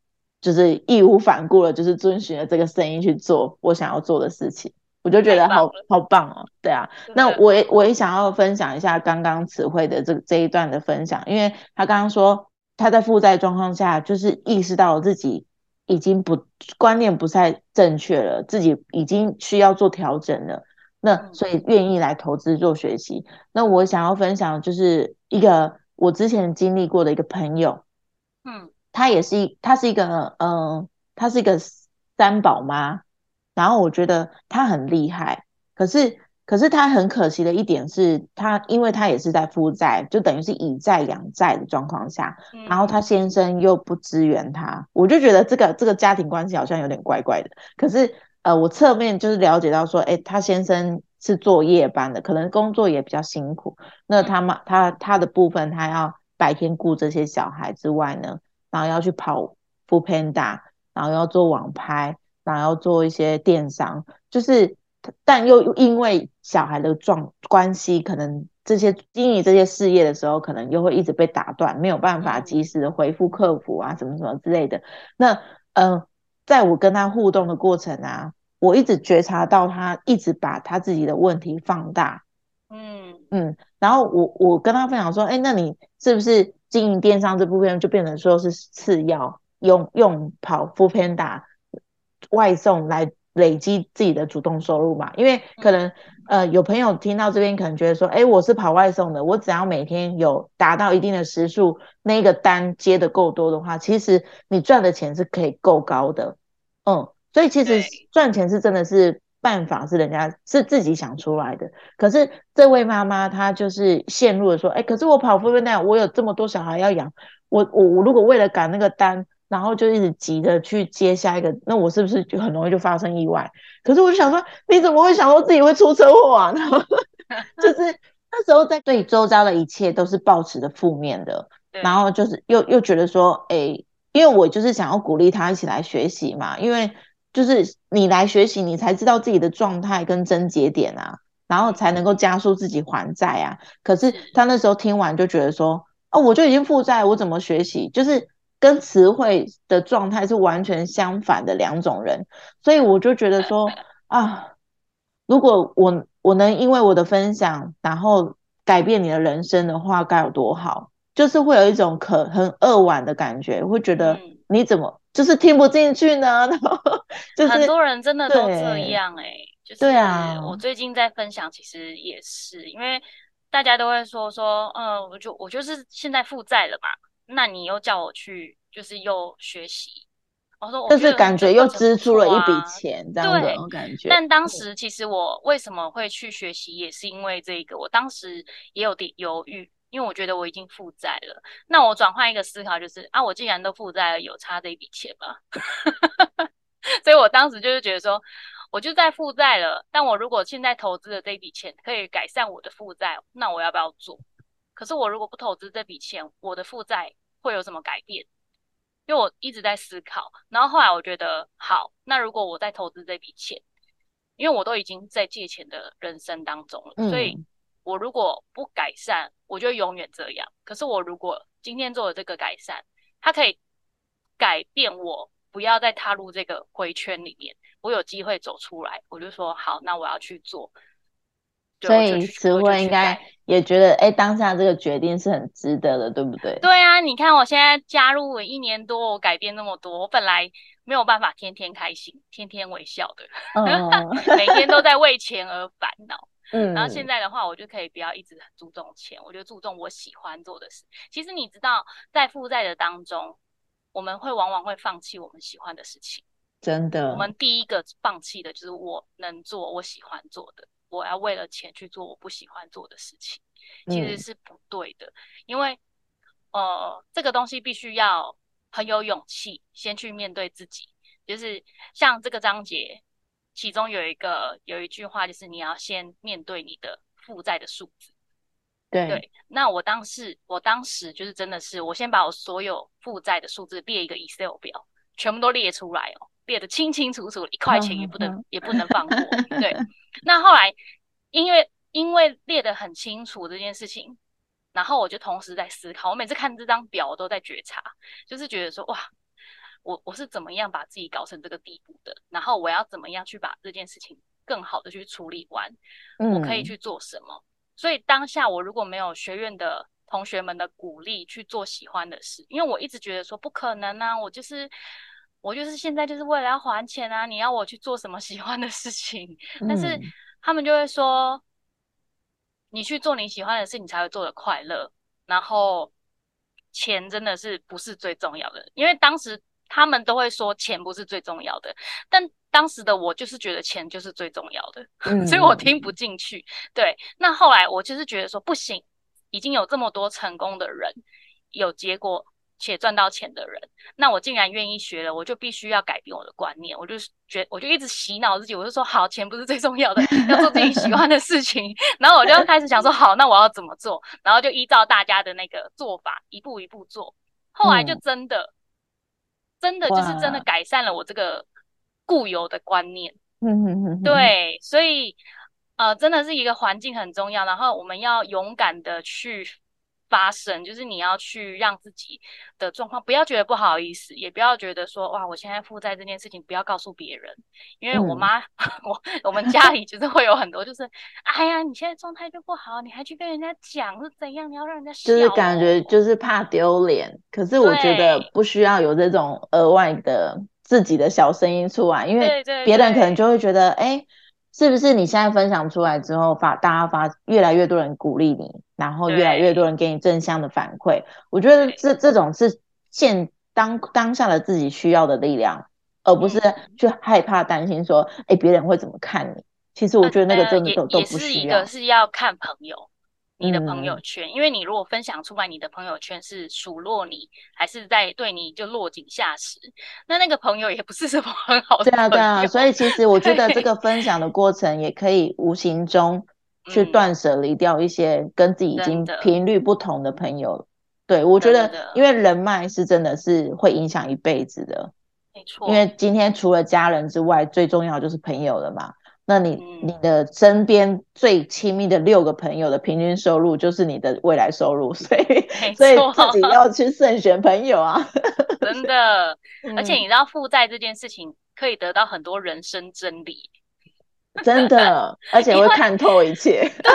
就是义无反顾的，就是遵循了这个声音去做我想要做的事情。我就觉得好好棒哦，对啊，那我也我也想要分享一下刚刚词汇的这这一段的分享，因为他刚刚说他在负债状况下，就是意识到自己已经不观念不太正确了，自己已经需要做调整了，那所以愿意来投资做学习。那我想要分享就是一个我之前经历过的一个朋友，嗯，他也是一他是一个嗯，他是一个三宝妈。然后我觉得他很厉害，可是可是他很可惜的一点是，他因为他也是在负债，就等于是以债养债的状况下，然后他先生又不支援他，我就觉得这个这个家庭关系好像有点怪怪的。可是呃，我侧面就是了解到说，哎，他先生是做夜班的，可能工作也比较辛苦。那他妈他他的部分，他要白天顾这些小孩之外呢，然后要去跑 f Panda，然后要做网拍。然后要做一些电商，就是，但又因为小孩的状关系，可能这些经营这些事业的时候，可能又会一直被打断，没有办法及时的回复客服啊，什么什么之类的。那，嗯，在我跟他互动的过程啊，我一直觉察到他一直把他自己的问题放大，嗯嗯，然后我我跟他分享说，哎，那你是不是经营电商这部分就变成说是次要，用用跑 Full Panda？外送来累积自己的主动收入嘛？因为可能呃有朋友听到这边可能觉得说，哎，我是跑外送的，我只要每天有达到一定的时数，那个单接的够多的话，其实你赚的钱是可以够高的。嗯，所以其实赚钱是真的是办法，是人家是自己想出来的。可是这位妈妈她就是陷入了说，哎，可是我跑富那样，我有这么多小孩要养，我我我如果为了赶那个单。然后就一直急着去接下一个，那我是不是就很容易就发生意外？可是我就想说，你怎么会想到自己会出车祸啊？然后 就是那时候在对周遭的一切都是抱持的负面的，然后就是又又觉得说，哎，因为我就是想要鼓励他一起来学习嘛，因为就是你来学习，你才知道自己的状态跟症结点啊，然后才能够加速自己还债啊。可是他那时候听完就觉得说，哦，我就已经负债，我怎么学习？就是。跟词汇的状态是完全相反的两种人，所以我就觉得说啊，如果我我能因为我的分享，然后改变你的人生的话，该有多好！就是会有一种可很扼腕的感觉，会觉得你怎么就是听不进去呢？就是很多人真的都这样哎，就是对啊。我最近在分享，其实也是因为大家都会说说，嗯，我就我就是现在负债了嘛。那你又叫我去，就是又学习，我说，就是感觉又支出了一笔钱，这样的感觉。但当时其实我为什么会去学习，也是因为这个，我当时也有点犹豫，因为我觉得我已经负债了。那我转换一个思考，就是啊，我既然都负债了，有差这一笔钱吗？所以我当时就是觉得说，我就在负债了，但我如果现在投资的这一笔钱可以改善我的负债，那我要不要做？可是我如果不投资这笔钱，我的负债会有什么改变？因为我一直在思考，然后后来我觉得，好，那如果我在投资这笔钱，因为我都已经在借钱的人生当中了，所以我如果不改善，我就永远这样。可是我如果今天做了这个改善，它可以改变我，不要再踏入这个回圈里面，我有机会走出来，我就说好，那我要去做。所以词汇应该也觉得，哎，当下这个决定是很值得的，对不对？对啊，你看我现在加入了一年多，我改变那么多，我本来没有办法天天开心、天天微笑的，每天都在为钱而烦恼。嗯，然后现在的话，我就可以不要一直很注重钱，我就注重我喜欢做的事。其实你知道，在负债的当中，我们会往往会放弃我们喜欢的事情。真的，我们第一个放弃的就是我能做我喜欢做的。我要为了钱去做我不喜欢做的事情，其实是不对的。因为，呃，这个东西必须要很有勇气，先去面对自己。就是像这个章节，其中有一个有一句话，就是你要先面对你的负债的数字。对对，那我当时我当时就是真的是，我先把我所有负债的数字列一个 Excel 表，全部都列出来哦，列得清清楚楚，一块钱也不能也不能放过。对，那后来因为因为列得很清楚这件事情，然后我就同时在思考，我每次看这张表，我都在觉察，就是觉得说哇，我我是怎么样把自己搞成这个地步的，然后我要怎么样去把这件事情更好的去处理完，我可以去做什么。所以当下我如果没有学院的同学们的鼓励去做喜欢的事，因为我一直觉得说不可能啊，我就是我就是现在就是为了要还钱啊，你要我去做什么 喜欢的事情？但是他们就会说，你去做你喜欢的事，你才会做的快乐。然后钱真的是不是最重要的，因为当时他们都会说钱不是最重要的，但。当时的我就是觉得钱就是最重要的，所以我听不进去。对，那后来我就是觉得说不行，已经有这么多成功的人，有结果且赚到钱的人，那我竟然愿意学了，我就必须要改变我的观念。我就觉，我就一直洗脑自己，我就说好，钱不是最重要的，要做自己喜欢的事情。然后我就开始想说，好，那我要怎么做？然后就依照大家的那个做法，一步一步做。后来就真的，真的就是真的改善了我这个。固有的观念，嗯嗯嗯，对，所以呃，真的是一个环境很重要，然后我们要勇敢的去发生，就是你要去让自己的状况不要觉得不好意思，也不要觉得说哇，我现在负债这件事情不要告诉别人，因为我妈 我我们家里就是会有很多，就是哎呀，你现在状态就不好，你还去跟人家讲是怎样，你要让人家就是感觉就是怕丢脸，可是我觉得不需要有这种额外的。自己的小声音出来，因为别人可能就会觉得，哎，是不是你现在分享出来之后，发大家发越来越多人鼓励你，然后越来越多人给你正向的反馈？我觉得这这种是现当当下的自己需要的力量，而不是去害怕担心说，哎，别人会怎么看你？其实我觉得那个真的都都不需要。是要看朋友。你的朋友圈，因为你如果分享出来，你的朋友圈是数落你，还是在对你就落井下石，那那个朋友也不是什么很好的。对啊，对啊，所以其实我觉得这 个分享的过程也可以无形中去断舍离掉一些跟自己已经频率不同的朋友。对，我觉得因为人脉是真的是会影响一辈子的，没错。因为今天除了家人之外，最重要就是朋友了嘛。那你你的身边最亲密的六个朋友的平均收入就是你的未来收入，所以所以自己要去慎选朋友啊，真的。而且你知道负债这件事情可以得到很多人生真理，真的，而且会看透一切。对，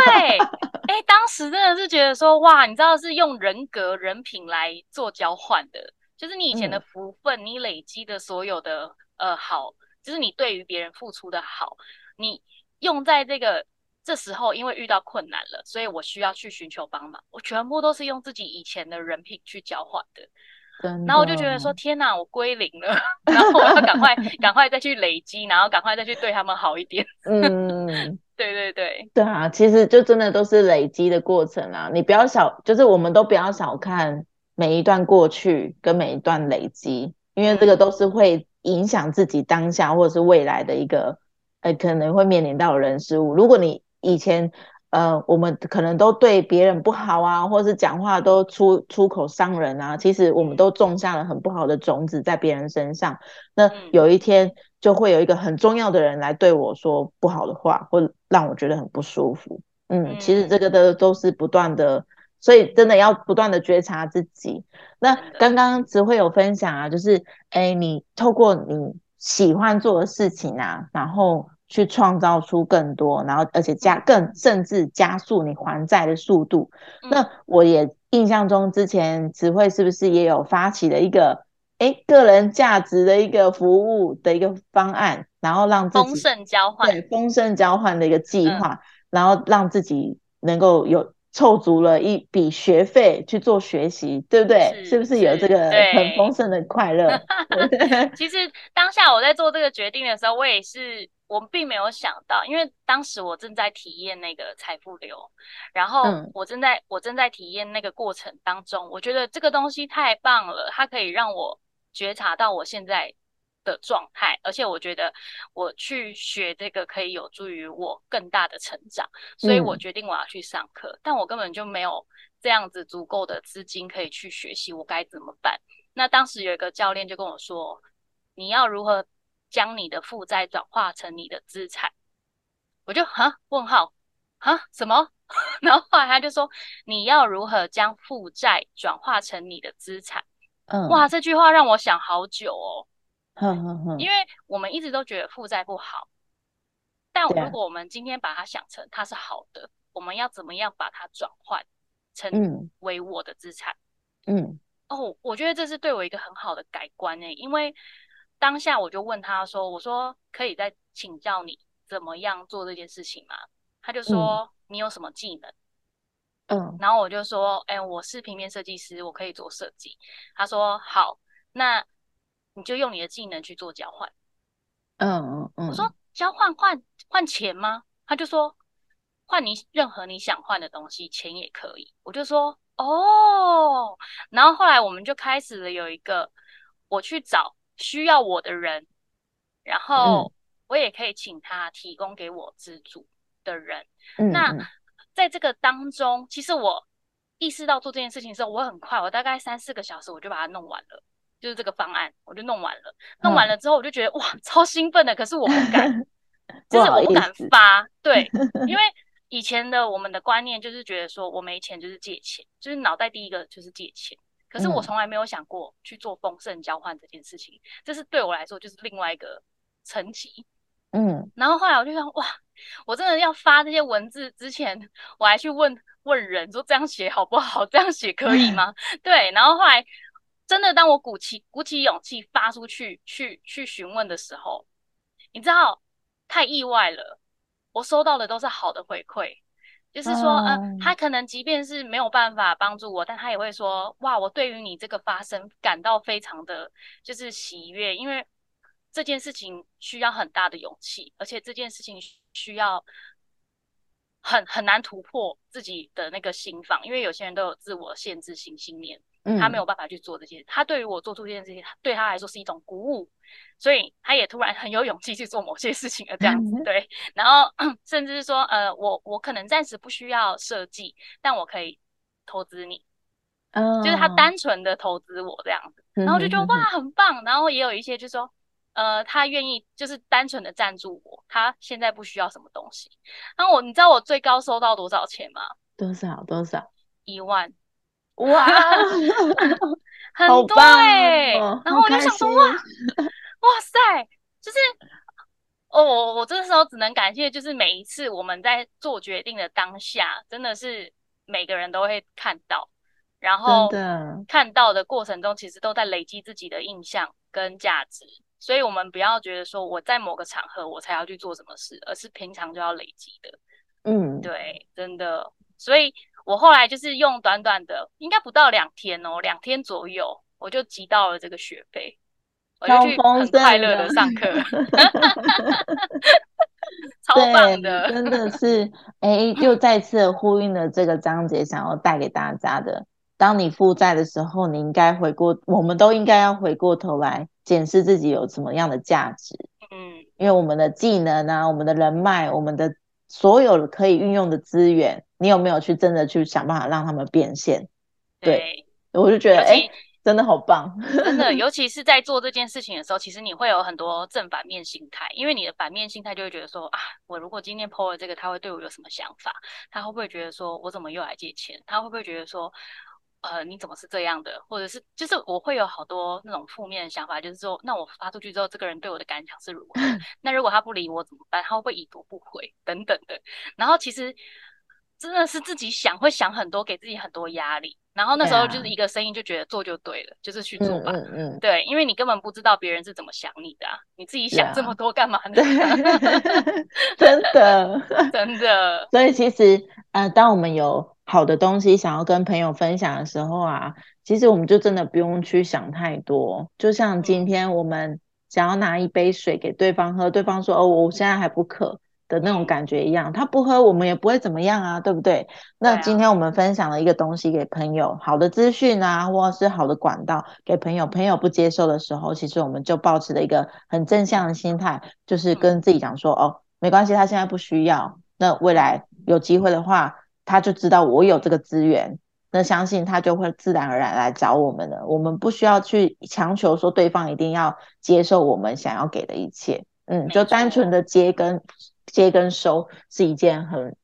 哎，当时真的是觉得说哇，你知道是用人格人品来做交换的，就是你以前的福分，你累积的所有的呃好，就是你对于别人付出的好。你用在这个这时候，因为遇到困难了，所以我需要去寻求帮忙。我全部都是用自己以前的人品去交换的，然后我就觉得说：天哪，我归零了！然后我要赶快赶快再去累积，然后赶快再去对他们好一点。嗯，对对对，对啊，其实就真的都是累积的过程啊。你不要小，就是我们都不要小看每一段过去跟每一段累积，因为这个都是会影响自己当下或者是未来的一个。呃，可能会面临到人事物。如果你以前，呃，我们可能都对别人不好啊，或是讲话都出出口伤人啊，其实我们都种下了很不好的种子在别人身上。那有一天就会有一个很重要的人来对我说不好的话，或让我觉得很不舒服。嗯，其实这个的都是不断的，所以真的要不断的觉察自己。那刚刚只会有分享啊，就是，哎，你透过你。喜欢做的事情啊，然后去创造出更多，然后而且加更甚至加速你还债的速度。那我也印象中之前词汇是不是也有发起了一个哎个人价值的一个服务的一个方案，然后让自己丰盛交换对丰盛交换的一个计划，然后让自己能够有。凑足了一笔学费去做学习，对不对？是不是有这个很丰盛的快乐？其实当下我在做这个决定的时候，我也是，我并没有想到，因为当时我正在体验那个财富流，然后我正在我正在体验那个过程当中，我觉得这个东西太棒了，它可以让我觉察到我现在的状态，而且我觉得我去学这个可以有助于我更大的成长，所以我决定我要去上课，但我根本就没有这样子足够的资金可以去学习，我该怎么办？那当时有一个教练就跟我说：“你要如何将你的负债转化成你的资产？”我就哈问号哈什么？然后后来他就说：“你要如何将负债转化成你的资产？”嗯，哇，这句话让我想好久哦。哼哼哼，因为我们一直都觉得负债不好，但如果我们今天把它想成它是好的，我们要怎么样把它转换成为我的资产？嗯，哦，我觉得这是对我一个很好的改观诶，因为当下我就问他说：“我说可以再请教你怎么样做这件事情吗？”他就说：“你有什么技能？”嗯，然后我就说：“哎，我是平面设计师，我可以做设计。”他说：“好，那。”你就用你的技能去做交换，嗯嗯嗯。我说交换换换钱吗？他就说换你任何你想换的东西，钱也可以。我就说哦，然后后来我们就开始了有一个，我去找需要我的人，然后我也可以请他提供给我资助的人。那在这个当中，其实我意识到做这件事情的时候，我很快，我大概三四个小时我就把它弄完了。就是这个方案，我就弄完了。弄完了之后，我就觉得哇，超兴奋的。可是我不敢，就是我不敢发。对，因为以前的我们的观念就是觉得说我没钱就是借钱，就是脑袋第一个就是借钱。可是我从来没有想过去做丰盛交换这件事情，这是对我来说就是另外一个层级。嗯，然后后来我就想，哇，我真的要发这些文字之前，我还去问问人说这样写好不好？这样写可以吗？对，然后后来。真的，当我鼓起鼓起勇气发出去，去去询问的时候，你知道，太意外了。我收到的都是好的回馈，就是说，嗯，他可能即便是没有办法帮助我，但他也会说，哇，我对于你这个发生感到非常的就是喜悦，因为这件事情需要很大的勇气，而且这件事情需要很很难突破自己的那个心房，因为有些人都有自我限制性信念。他没有办法去做这些，他对于我做出这件事情，对他来说是一种鼓舞，所以他也突然很有勇气去做某些事情了，这样子对。然后 甚至是说，呃，我我可能暂时不需要设计，但我可以投资你，就是他单纯的投资我这样子，然后就觉得哇很棒。然后也有一些就是说，呃，他愿意就是单纯的赞助我，他现在不需要什么东西。然后我你知道我最高收到多少钱吗？多少多少？一万。哇，很多哎，然后我就想说哇，哇塞，就是哦，我我这时候只能感谢，就是每一次我们在做决定的当下，真的是每个人都会看到，然后看到的过程中，其实都在累积自己的印象跟价值，所以我们不要觉得说我在某个场合我才要去做什么事，而是平常就要累积的，嗯，对，真的，所以。我后来就是用短短的，应该不到两天哦，两天左右，我就集到了这个学费，我就去很快乐的上课，超棒的，真的 是，哎，又再次呼应了这个章节想要带给大家的。当你负债的时候，你应该回过，我们都应该要回过头来检视自己有什么样的价值，嗯，因为我们的技能啊，我们的人脉，我们的。所有可以运用的资源，你有没有去真的去想办法让他们变现？对，我就觉得哎，真的好棒，真的，尤其是在做这件事情的时候，其实你会有很多正反面心态，因为你的反面心态就会觉得说啊，我如果今天 PO 了这个，他会对我有什么想法？他会不会觉得说我怎么又来借钱？他会不会觉得说？呃，你怎么是这样的？或者是就是我会有好多那种负面的想法，就是说，那我发出去之后，这个人对我的感想是如何？那如果他不理我怎么办？他会不会已读不回等等的？然后其实真的是自己想，会想很多，给自己很多压力。然后那时候就是一个声音，就觉得做就对了，就是去做吧。嗯嗯。对，因为你根本不知道别人是怎么想你的，你自己想这么多干嘛呢？真的，真的。所以其实呃，当我们有。好的东西想要跟朋友分享的时候啊，其实我们就真的不用去想太多。就像今天我们想要拿一杯水给对方喝，对方说：“哦，我现在还不渴。”的那种感觉一样，他不喝我们也不会怎么样啊，对不对？那今天我们分享了一个东西给朋友，好的资讯啊，或者是好的管道给朋友，朋友不接受的时候，其实我们就保持了一个很正向的心态，就是跟自己讲说，哦，没关系，他现在不需要，那未来有机会的话，他就知道我有这个资源，那相信他就会自然而然来找我们的，我们不需要去强求说对方一定要接受我们想要给的一切，嗯，就单纯的接跟。接跟收是一件很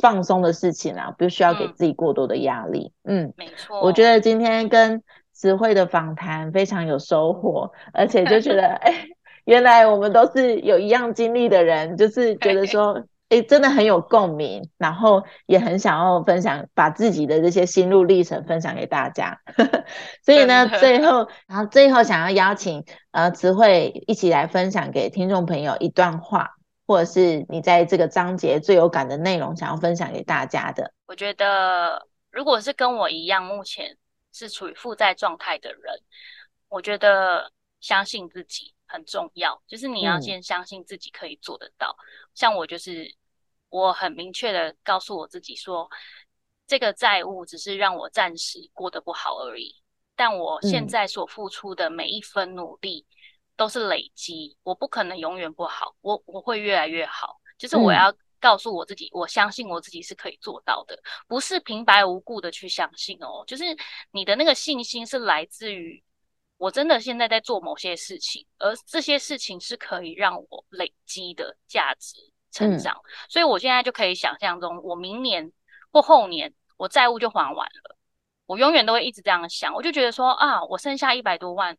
放松的事情啦，不需要给自己过多的压力。嗯，没错。我觉得今天跟词汇的访谈非常有收获，而且就觉得，哎，原来我们都是有一样经历的人，就是觉得说，哎，真的很有共鸣，然后也很想要分享，把自己的这些心路历程分享给大家。所以呢，最后，然后最后想要邀请呃词汇一起来分享给听众朋友一段话。或者是你在这个章节最有感的内容，想要分享给大家的？我觉得，如果是跟我一样，目前是处于负债状态的人，我觉得相信自己很重要。就是你要先相信自己可以做得到。像我就是，我很明确的告诉我自己说，这个债务只是让我暂时过得不好而已。但我现在所付出的每一分努力。都是累积，我不可能永远不好，我我会越来越好。就是我要告诉我自己，我相信我自己是可以做到的，不是平白无故的去相信哦。就是你的那个信心是来自于我真的现在在做某些事情，而这些事情是可以让我累积的价值成长。所以我现在就可以想象中，我明年或后年我债务就还完了，我永远都会一直这样想。我就觉得说啊，我剩下一百多万。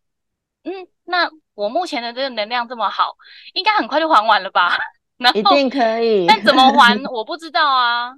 嗯，那我目前的这个能量这么好，应该很快就还完了吧？一定可以。但怎么还 我不知道啊。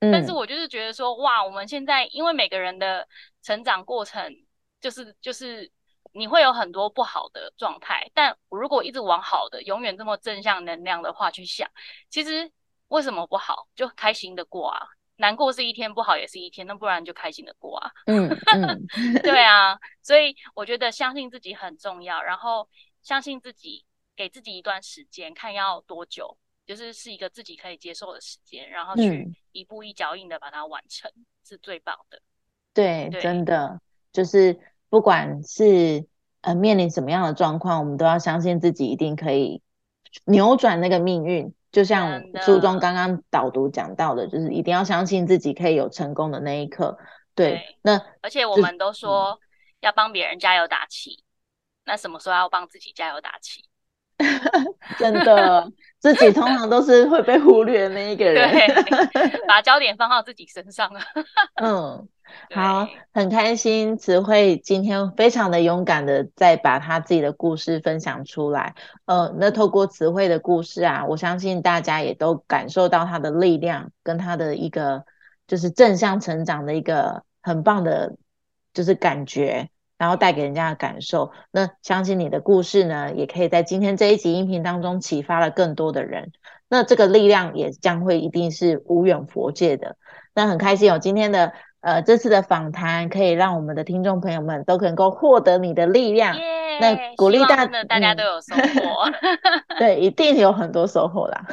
但是我就是觉得说，哇，我们现在因为每个人的成长过程，就是就是你会有很多不好的状态，但我如果一直往好的，永远这么正向能量的话去想，其实为什么不好？就开心的过啊。难过是一天，不好也是一天，那不然就开心的过啊。嗯 嗯，对啊，所以我觉得相信自己很重要，然后相信自己，给自己一段时间，看要多久，就是是一个自己可以接受的时间，然后去一步一脚印的把它完成，是最棒的。对，真的就是不管是呃面临什么样的状况，我们都要相信自己一定可以扭转那个命运。就像书中刚刚导读讲到的，就是一定要相信自己可以有成功的那一刻。对，那而且我们都说要帮别人加油打气，那什么时候要帮自己加油打气？真的，自己通常都是会被忽略的那一个 人。把焦点放到自己身上了。嗯。好，很开心，词汇今天非常的勇敢的再把他自己的故事分享出来。呃，那透过词汇的故事啊，我相信大家也都感受到他的力量跟他的一个就是正向成长的一个很棒的，就是感觉，然后带给人家的感受。那相信你的故事呢，也可以在今天这一集音频当中启发了更多的人。那这个力量也将会一定是无远佛界的。那很开心有今天的。呃，这次的访谈可以让我们的听众朋友们都能够获得你的力量，那鼓励大大家都有收获，对，一定有很多收获啦。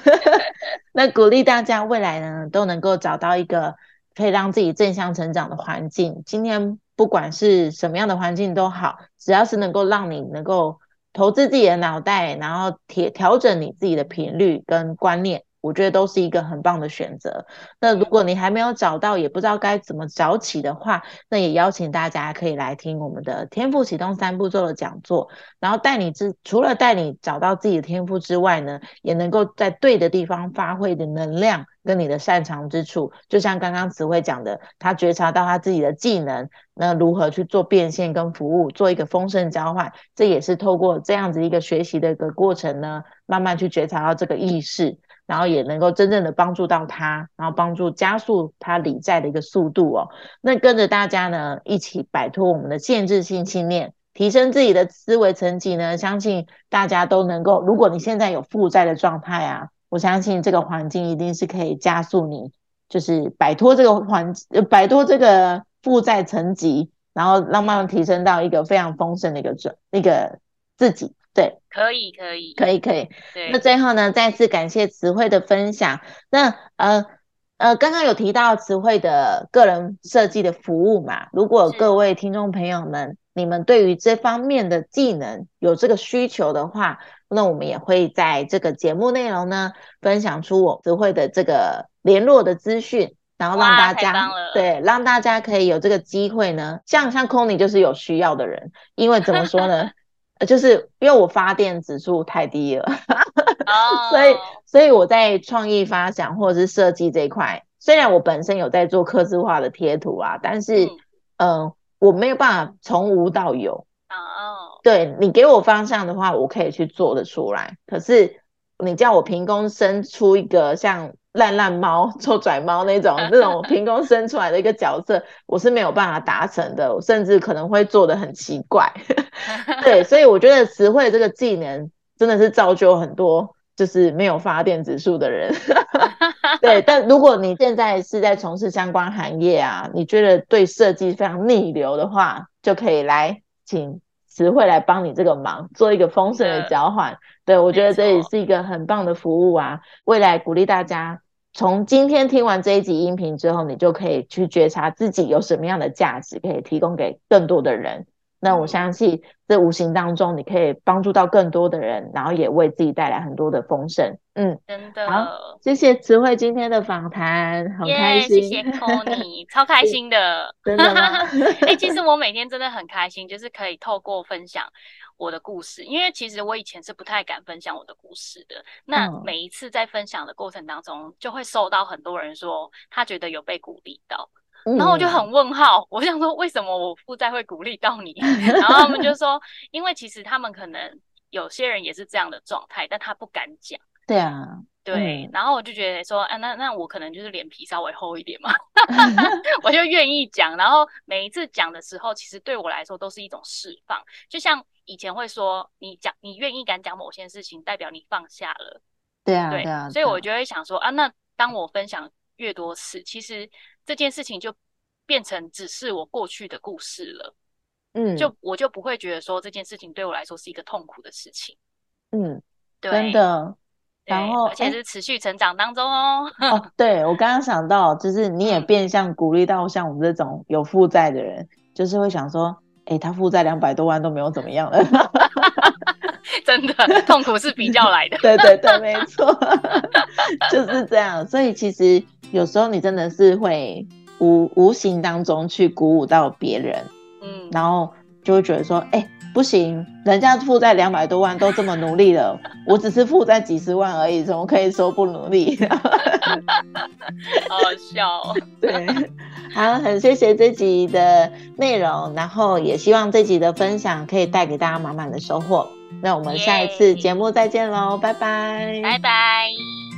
那鼓励大家未来呢都能够找到一个可以让自己正向成长的环境。今天不管是什么样的环境都好，只要是能够让你能够投资自己的脑袋，然后调调整你自己的频率跟观念。我觉得都是一个很棒的选择。那如果你还没有找到，也不知道该怎么找起的话，那也邀请大家可以来听我们的天赋启动三步骤的讲座，然后带你之除了带你找到自己的天赋之外呢，也能够在对的地方发挥的能量跟你的擅长之处。就像刚刚词汇讲的，他觉察到他自己的技能，那如何去做变现跟服务，做一个丰盛交换，这也是透过这样子一个学习的一个过程呢，慢慢去觉察到这个意识。然后也能够真正的帮助到他，然后帮助加速他理债的一个速度哦。那跟着大家呢，一起摆脱我们的限制性信念，提升自己的思维层级呢，相信大家都能够。如果你现在有负债的状态啊，我相信这个环境一定是可以加速你，就是摆脱这个环，摆脱这个负债层级，然后让慢慢提升到一个非常丰盛的一个转，那个自己。对，可以可以可以可以。对那最后呢，再次感谢词汇的分享。那呃呃，刚刚有提到词汇的个人设计的服务嘛？如果各位听众朋友们，你们对于这方面的技能有这个需求的话，那我们也会在这个节目内容呢，分享出我词汇的这个联络的资讯。然后让大家对，让大家可以有这个机会呢，像像 Conny 就是有需要的人，因为怎么说呢，呃就是因为我发电指数太低了，哦，所以所以我在创意发想或者是设计这一块，虽然我本身有在做刻字化的贴图啊，但是嗯、呃我没有办法从无到有。哦，对你给我方向的话，我可以去做得出来。可是你叫我凭空生出一个像烂烂猫、臭拽猫那种那种凭空生出来的一个角色，我是没有办法达成的，我甚至可能会做得很奇怪。对，所以我觉得词汇这个技能真的是造就很多就是没有发电指数的人。对，但如果你现在是在从事相关行业啊，你觉得对设计非常逆流的话，就可以来请词汇来帮你这个忙，做一个丰盛的交换。对，我觉得这也是一个很棒的服务啊。未来鼓励大家，从今天听完这一集音频之后，你就可以去觉察自己有什么样的价值可以提供给更多的人。那我嗯相信，这无形当中你可以帮助到更多的人，然后也为自己带来很多的丰盛。嗯，真的，好谢谢词汇今天的访谈，很开耶，心。谢谢 Conny，超开心的。真的吗？哎、其实 我每天真的很开心，就是可以透过分享我的故事，因为其实我以前是不太敢分享我的故事的。那嗯每一次在分享的过程当中，就会收到很多人说他觉得有被鼓励到，然后我就嗯很问号，我想说为什么我负债会鼓励到你？然后他们就说，因为其实他们可能有些人也是这样的状态，但他不敢讲。对啊，对，嗯然后我就觉得说，啊，那那我可能就是脸皮稍微厚一点嘛，我就愿意讲。然后每一次讲的时候，其实对我来说都是一种释放。就像以前会说，你讲你愿意敢讲某些事情，代表你放下了。对啊，对，对啊，对啊所以我就会想说，啊，那当我分享越多次，其实这件事情就变成只是我过去的故事了，嗯，就我就不会觉得说这件事情对我来说是一个痛苦的事情。嗯，对，真的。然后哎而且是持续成长当中哦。哦，对，我刚刚想到，就是你也嗯变相鼓励到像我们这种有负债的人，就是会想说，哎，他负债两百多万都没有怎么样了。真的，痛苦是比较来的。对对对，没错，就是这样。所以其实有时候你真的是会无无形当中去鼓舞到别人，嗯，然后就会觉得说，哎、不行，人家负债两百多万都这么努力了，我只是负债几十万而已，怎么可以说不努力？好好笑哦。对，好，很谢谢这集的内容，然后也希望这集的分享可以带给大家满满的收获。那我们下一次节目再见喽，拜拜，拜拜。